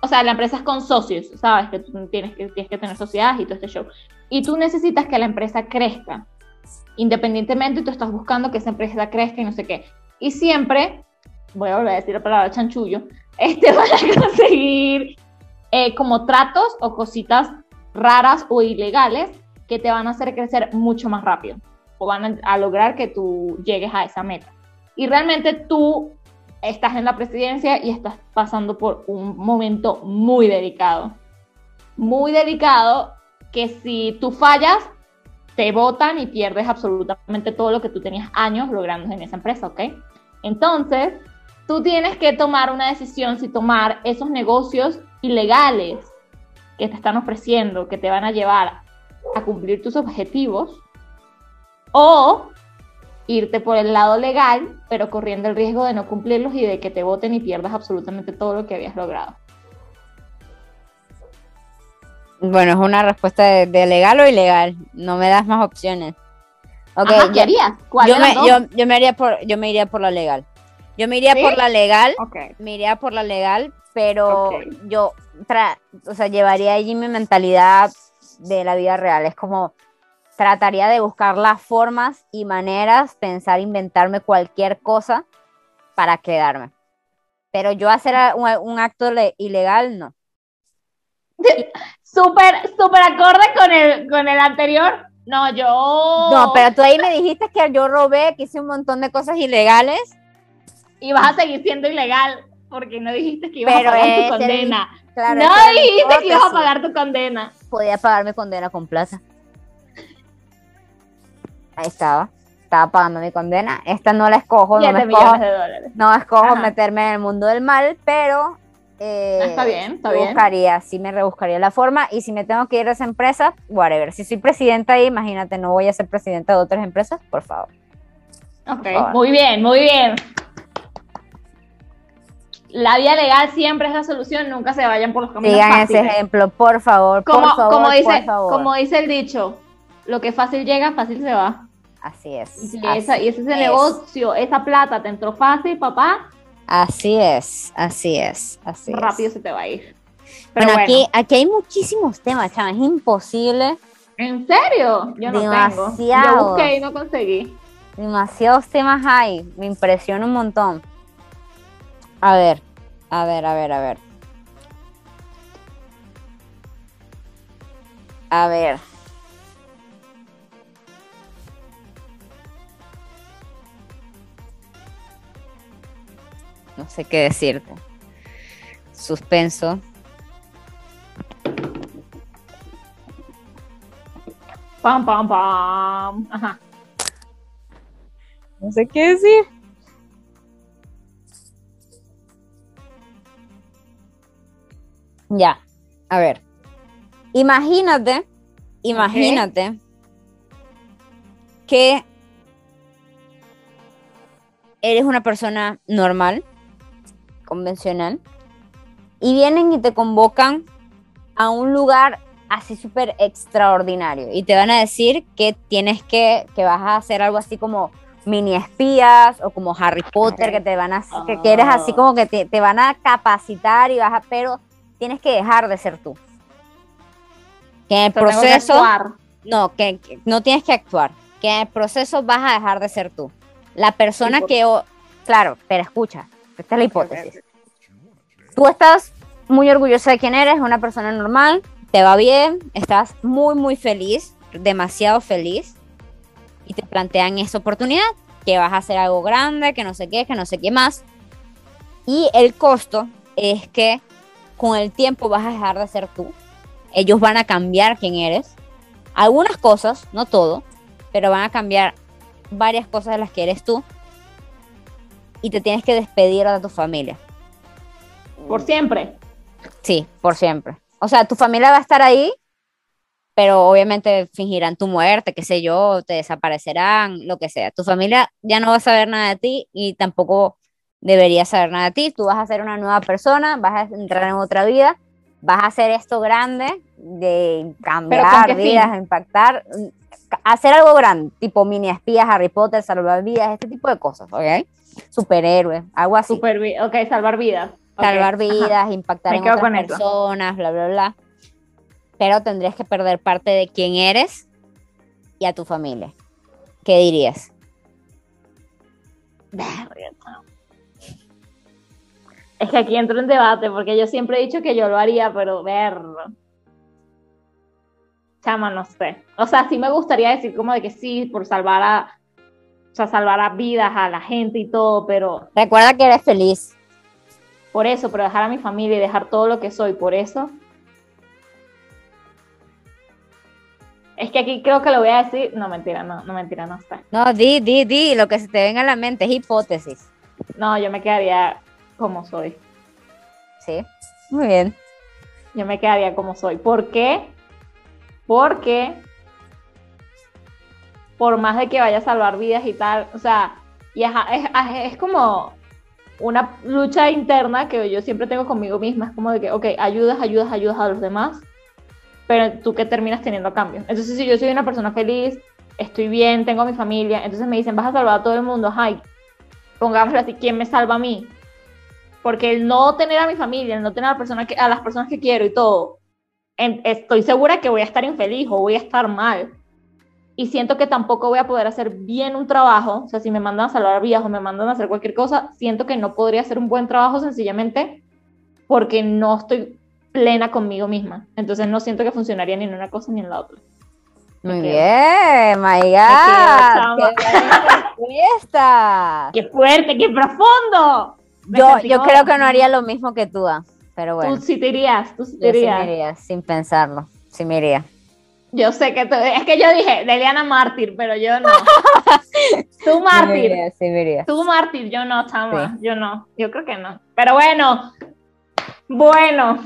o sea, la empresa es con socios, ¿sabes? Que tú tienes que, tienes que tener sociedades y todo este show. Y tú necesitas que la empresa crezca. Independientemente, tú estás buscando que esa empresa crezca y no sé qué. Y siempre, voy a volver a decir la palabra chanchullo, este, van a conseguir eh, como tratos o cositas raras o ilegales que te van a hacer crecer mucho más rápido o van a, lograr que tú llegues a esa meta. Y realmente tú estás en la presidencia y estás pasando por un momento muy delicado. Muy delicado que si tú fallas, te votan y pierdes absolutamente todo lo que tú tenías años logrando en esa empresa, ¿ok? Entonces, tú tienes que tomar una decisión si tomar esos negocios ilegales que te están ofreciendo, que te van a llevar a cumplir tus objetivos, o irte por el lado legal, pero corriendo el riesgo de no cumplirlos y de que te voten y pierdas absolutamente todo lo que habías logrado. Bueno, es una respuesta de, de legal o ilegal. No me das más opciones. Ok, Ajá, ¿qué yo- harías? ¿Cuál yo, me, yo, yo me haría por, yo me iría por la legal. Yo me iría ¿Sí? por la legal, Ok. me iría por la legal, pero yo tra- o sea, llevaría allí mi mentalidad de la vida real. Es como trataría de buscar las formas y maneras, pensar, inventarme cualquier cosa para quedarme. Pero yo hacer un, un acto le- ilegal, no. Súper, súper acorde con el, con el anterior. No, yo. No, pero tú ahí me dijiste que yo robé, que hice un montón de cosas ilegales. Y vas a seguir siendo ilegal, porque no dijiste que ibas Pero a pagar tu condena. Claro, no dijiste que ibas a pagar tu condena. Podía pagar mi condena con plaza. Ahí estaba. Estaba pagando mi condena. Esta no la escojo, no me 7 escojo, de no escojo Ajá. meterme en el mundo del mal, pero eh, Está bien, está bien. buscaría, sí me rebuscaría la forma. Y si me tengo que ir a esa empresa, whatever. Si soy presidenta ahí, imagínate, no voy a ser presidenta de otras empresas, por favor. Ok, favor. muy bien, muy bien. La vía legal siempre es la solución, nunca se vayan por los caminos Sigan ese fáciles. ejemplo, por favor, Como, por favor, como, por dice, favor. como dice el dicho, lo que fácil llega, fácil se va. Así es. Y, si así esa, y ese es el negocio, esa plata te entró fácil, papá, Así es, así es, así es. rápido se te va a ir. Pero Bueno, bueno, Aquí, aquí hay muchísimos temas, chama, es imposible. ¿en serio? Yo no tengo. Demasiados. Yo busqué y no conseguí. Demasiados temas hay, me impresiona un montón. A ver, a ver, a ver, a ver. A ver. No sé qué decirte. Suspenso. Pam, pam, pam. Ajá. No sé qué decir. Ya, a ver. Imagínate, imagínate que eres una persona normal, convencional, y vienen y te convocan a un lugar así súper extraordinario y te van a decir que tienes que, que vas a hacer algo así como mini espías o como Harry Potter, que te van a, que, que eres así como que te, te, van a capacitar y vas a, pero tienes que dejar de ser tú. Que en el proceso, no, que, que, no tienes que actuar, que en el proceso vas a dejar de ser tú. La persona que, claro, pero escucha, esta es la hipótesis. Tú estás muy orgullosa de quién eres, una persona normal, te va bien, estás muy, muy feliz, demasiado feliz, y te plantean esa oportunidad, que vas a hacer algo grande, que no sé qué, que no sé qué más. Y el costo es que con el tiempo vas a dejar de ser tú. Ellos van a cambiar quién eres. Algunas cosas, no todo, pero van a cambiar varias cosas de las que eres tú. Y te tienes que despedir de tu familia. Por siempre. Sí, por siempre. O sea, tu familia va a estar ahí, pero obviamente fingirán tu muerte, qué sé yo, te desaparecerán, lo que sea. Tu familia ya no va a saber nada de ti y tampoco debería saber nada de ti. Tú vas a ser una nueva persona, vas a entrar en otra vida, vas a hacer esto grande, de cambiar vidas, fin? impactar, hacer algo grande, tipo mini espías, Harry Potter, salvar vidas, este tipo de cosas, ¿ok? Superhéroes, algo así. Super, ok, salvar vidas. Salvar okay. vidas, Ajá. impactar Me en otras personas, esto. bla, bla, bla pero tendrías que perder parte de quién eres y a tu familia. ¿Qué dirías? Es que aquí entro en debate porque yo siempre he dicho que yo lo haría, pero ver. Chama, no sé. O sea, sí me gustaría decir como de que sí, por salvar a. O sea, salvar a vidas a la gente y todo, pero. Recuerda que eres feliz. Por eso, pero dejar a mi familia y dejar todo lo que soy, por eso. Es que aquí creo que lo voy a decir. No, mentira, no, no, mentira, no está. No, di, di, di, lo que se te venga a la mente es hipótesis. No, yo me quedaría como soy. Sí, muy bien. Yo me quedaría como soy. ¿Por qué? Porque por más de que vaya a salvar vidas y tal, o sea, y es, es, es como una lucha interna que yo siempre tengo conmigo misma. Es como de que, ok, ayudas, ayudas, ayudas a los demás pero tú que terminas teniendo cambio. Entonces, si yo soy una persona feliz, estoy bien, tengo mi familia, entonces me dicen, vas a salvar a todo el mundo, ay, pongámoslo así, ¿quién me salva a mí? Porque el no tener a mi familia, el no tener a, persona que, a las personas que quiero y todo, en, estoy segura que voy a estar infeliz o voy a estar mal. Y siento que tampoco voy a poder hacer bien un trabajo, o sea, si me mandan a salvar vidas o me mandan a hacer cualquier cosa, siento que no podría hacer un buen trabajo sencillamente porque no estoy plena conmigo misma. Entonces no siento que funcionaría ni en una cosa ni en la otra. Muy bien, my God. ¡Qué, ¡Qué fuerte, qué profundo! Yo, yo creo que no haría lo mismo que tú, ah, pero bueno. Tú sí te irías, tú sí te irías. Sí me iría, sin pensarlo, sí me iría. Yo sé que tú, es que yo dije, Deliana mártir, pero yo no. tú mártir. Sí me iría, sí me iría. Tú mártir, yo no, chama, sí. yo no, yo creo que no. Pero bueno, bueno,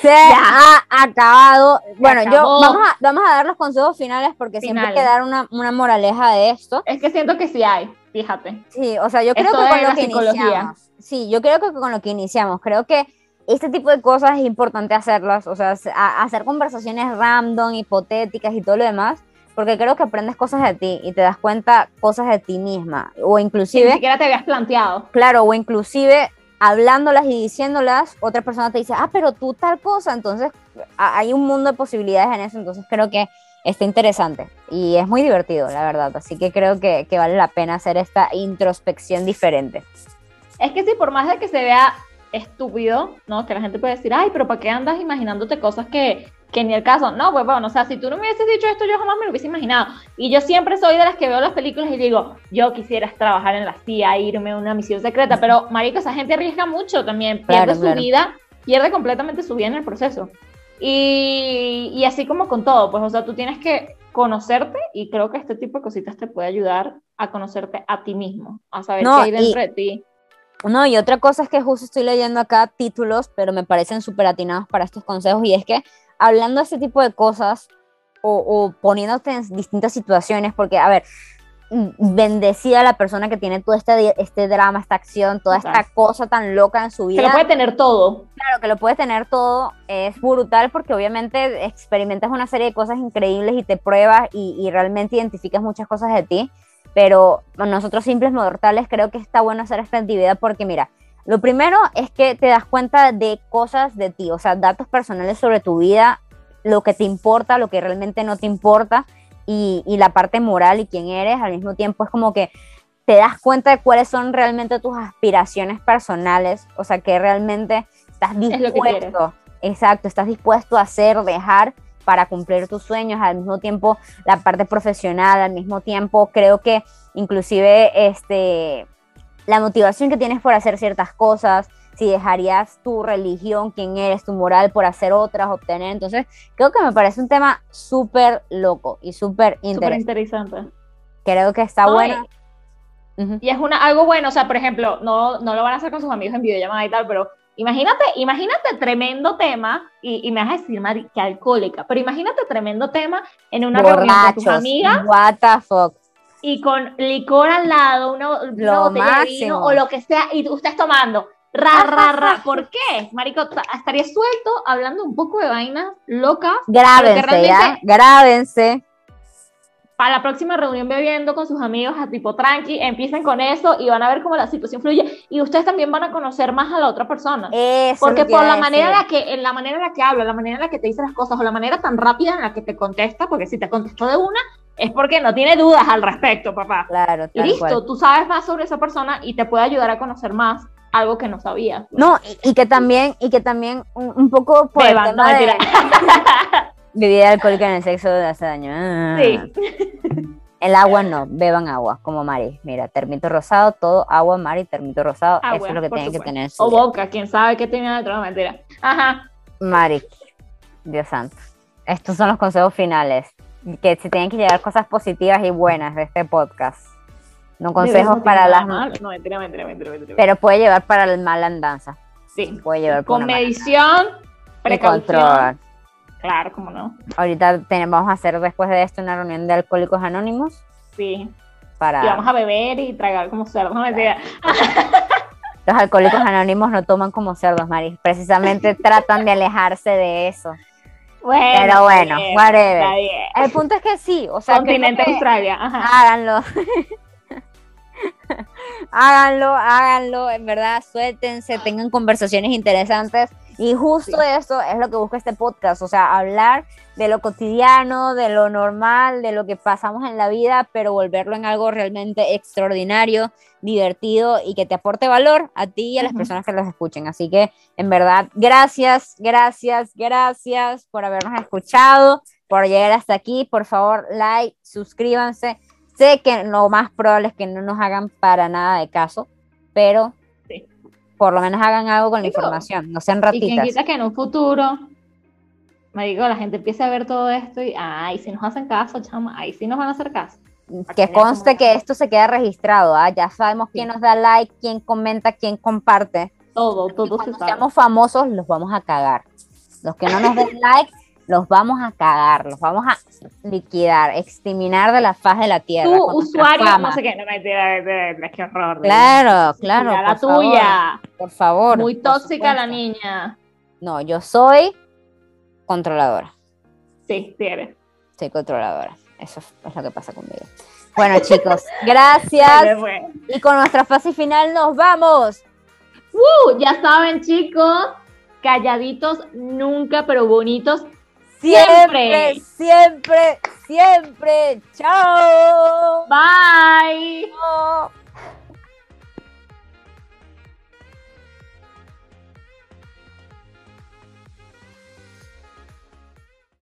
se ha acabado. Se bueno, acabó. yo vamos a, vamos a dar los consejos finales porque finales. siempre hay que dar una, una, moraleja de esto. Es que siento que sí hay, fíjate. Sí, o sea, yo creo Esto que con lo que iniciamos. Sí, yo creo que con lo que iniciamos, creo que este tipo de cosas es importante hacerlas, o sea, hacer conversaciones random, hipotéticas y todo lo demás, porque creo que aprendes cosas de ti y te das cuenta cosas de ti misma, o inclusive... Ni siquiera te habías planteado. Claro, o inclusive hablándolas y diciéndolas, otra persona te dice, ah, pero tú tal cosa, entonces hay un mundo de posibilidades en eso, entonces creo que está interesante y es muy divertido, la verdad, así que creo que, que vale la pena hacer esta introspección diferente. Es que sí, por más de que se vea estúpido, ¿no? Que la gente puede decir, ay, pero ¿para qué andas imaginándote cosas que, que ni el caso. No, pues bueno, o sea, si tú no me hubieses dicho esto, yo jamás me lo hubiese imaginado. Y yo siempre soy de las que veo las películas y digo, yo quisiera trabajar en la CIA, irme a una misión secreta, pero, marico, esa gente arriesga mucho también, pierde claro, su claro. vida, pierde completamente su vida en el proceso. Y, y así como con todo, pues, o sea, tú tienes que conocerte y creo que este tipo de cositas te puede ayudar a conocerte a ti mismo, a saber No, qué hay dentro y- de ti. No, y otra cosa es que justo estoy leyendo acá títulos, pero me parecen súper atinados para estos consejos, y es que hablando de este tipo de cosas o, o poniéndote en distintas situaciones, porque, a ver, bendecida la persona que tiene todo este, este drama, esta acción, toda esta cosa tan loca en su vida. lo puede tener todo. Claro, que lo puede tener todo, es brutal porque obviamente experimentas una serie de cosas increíbles y te pruebas y, y realmente identificas muchas cosas de ti, pero nosotros simples mortales creo que está bueno hacer esta actividad porque mira, lo primero es que te das cuenta de cosas de ti, o sea, datos personales sobre tu vida, lo que te importa, lo que realmente no te importa y, y la parte moral y quién eres, al mismo tiempo es como que te das cuenta de cuáles son realmente tus aspiraciones personales, o sea, que realmente estás dispuesto, exacto, estás dispuesto a hacer, dejar para cumplir tus sueños, al mismo tiempo la parte profesional, al mismo tiempo creo que inclusive este, la motivación que tienes por hacer ciertas cosas, si dejarías tu religión, quién eres, tu moral por hacer otras, obtener, entonces creo que me parece un tema súper loco y súper Súper interesante, creo que está No, bueno. Y es una, algo bueno, o sea, por ejemplo, no, no lo van a hacer con sus amigos en videollamada y tal, pero imagínate, imagínate tremendo tema, y, y me vas a decir, Mari, que alcohólica, pero imagínate tremendo tema en una reunión con tus Borrachos, amigas what the fuck. y con licor al lado, una, una botella de vino máximo. o lo que sea, y tú estés tomando. Ra, ra, ra. ¿Por qué? Marico, ta- estaría suelto hablando un poco de vainas locas. Grábense, ¿ya? Grábense. Para la próxima reunión bebiendo con sus amigos a tipo tranqui, empiecen con eso y van a ver cómo la situación fluye. Y ustedes también van a conocer más a la otra persona. Eso Porque por la manera en la que, en la manera en la que habla, la manera en la que te dice las cosas, o la manera tan rápida en la que te contesta, porque si te contestó de una, es porque no tiene dudas al respecto, papá. Claro, Y listo, cual. tú sabes más sobre esa persona y te puede ayudar a conocer más algo que no sabías. No, y, y que también, y que también un, un poco por el Beban, no, tema de bebida alcohólica en el sexo hace daño. Ah. Sí. El agua no, beban agua, como Mari. Mira, termito rosado, todo agua, Mari, termito rosado. Agua, Eso es lo que tienen que tener. O boca, quién sabe qué tenía dentro de la mentira. Ajá. Mari, Dios santo. Estos son los consejos finales. Que se tienen que llevar cosas positivas y buenas de este podcast. No consejos No tiene para las. malo. No, mentira, mentira, mentira, mentira. Pero puede llevar para el mala andanza. sí. Puede llevar Con medición. Y precaución. control. Claro, cómo no. Ahorita tenemos, vamos a hacer después de esto una reunión de alcohólicos anónimos Sí. para Y vamos a beber y tragar como cerdos. No, mentira. los alcohólicos anónimos no toman como cerdos, Mari. Precisamente tratan de alejarse de eso. Bueno, Pero bueno, whatever. El punto es que sí, o sea, Continente que Australia. Ajá. háganlo. háganlo, háganlo, en verdad, suéltense, tengan conversaciones interesantes. Y justo Sí. eso es lo que busca este podcast, o sea, hablar de lo cotidiano, de lo normal, de lo que pasamos en la vida, pero volverlo en algo realmente extraordinario, divertido y que te aporte valor a ti y a las Ujú. personas que los escuchen. Así que, en verdad, gracias, gracias, gracias por habernos escuchado, por llegar hasta aquí. Por favor, like, suscríbanse. Sé que lo más probable es que no nos hagan para nada de caso, pero Sí. por lo menos hagan algo con la Digo, información, no sean Y quien ratitas. quita que en un futuro, me digo, la gente empiece a ver todo esto y, ay, si nos hacen caso, chama, ahí sí nos van a hacer caso. Que conste que esto se queda registrado, ¿ah? ya sabemos quién Sí. nos da like, quién comenta, quién comparte. Todo, Y todo se cuando sabe. seamos famosos, los vamos a cagar. Los que no nos den like, los vamos a cagar, los vamos a liquidar, exterminar de la faz de la tierra. Nuestra usuario, no sé qué, no mentira, mentira, qué horror. Claro, claro. La por favor, tuya. por favor. Muy tóxica la niña. No, yo soy controladora. Sí, sí eres. Soy controladora. Eso es lo que pasa conmigo. Bueno, chicos, gracias. me fue. Y con nuestra fase final nos vamos. Uh, ya saben, chicos, calladitos nunca, pero bonitos Siempre, Siempre. siempre, siempre. Chao. Bye. Chao.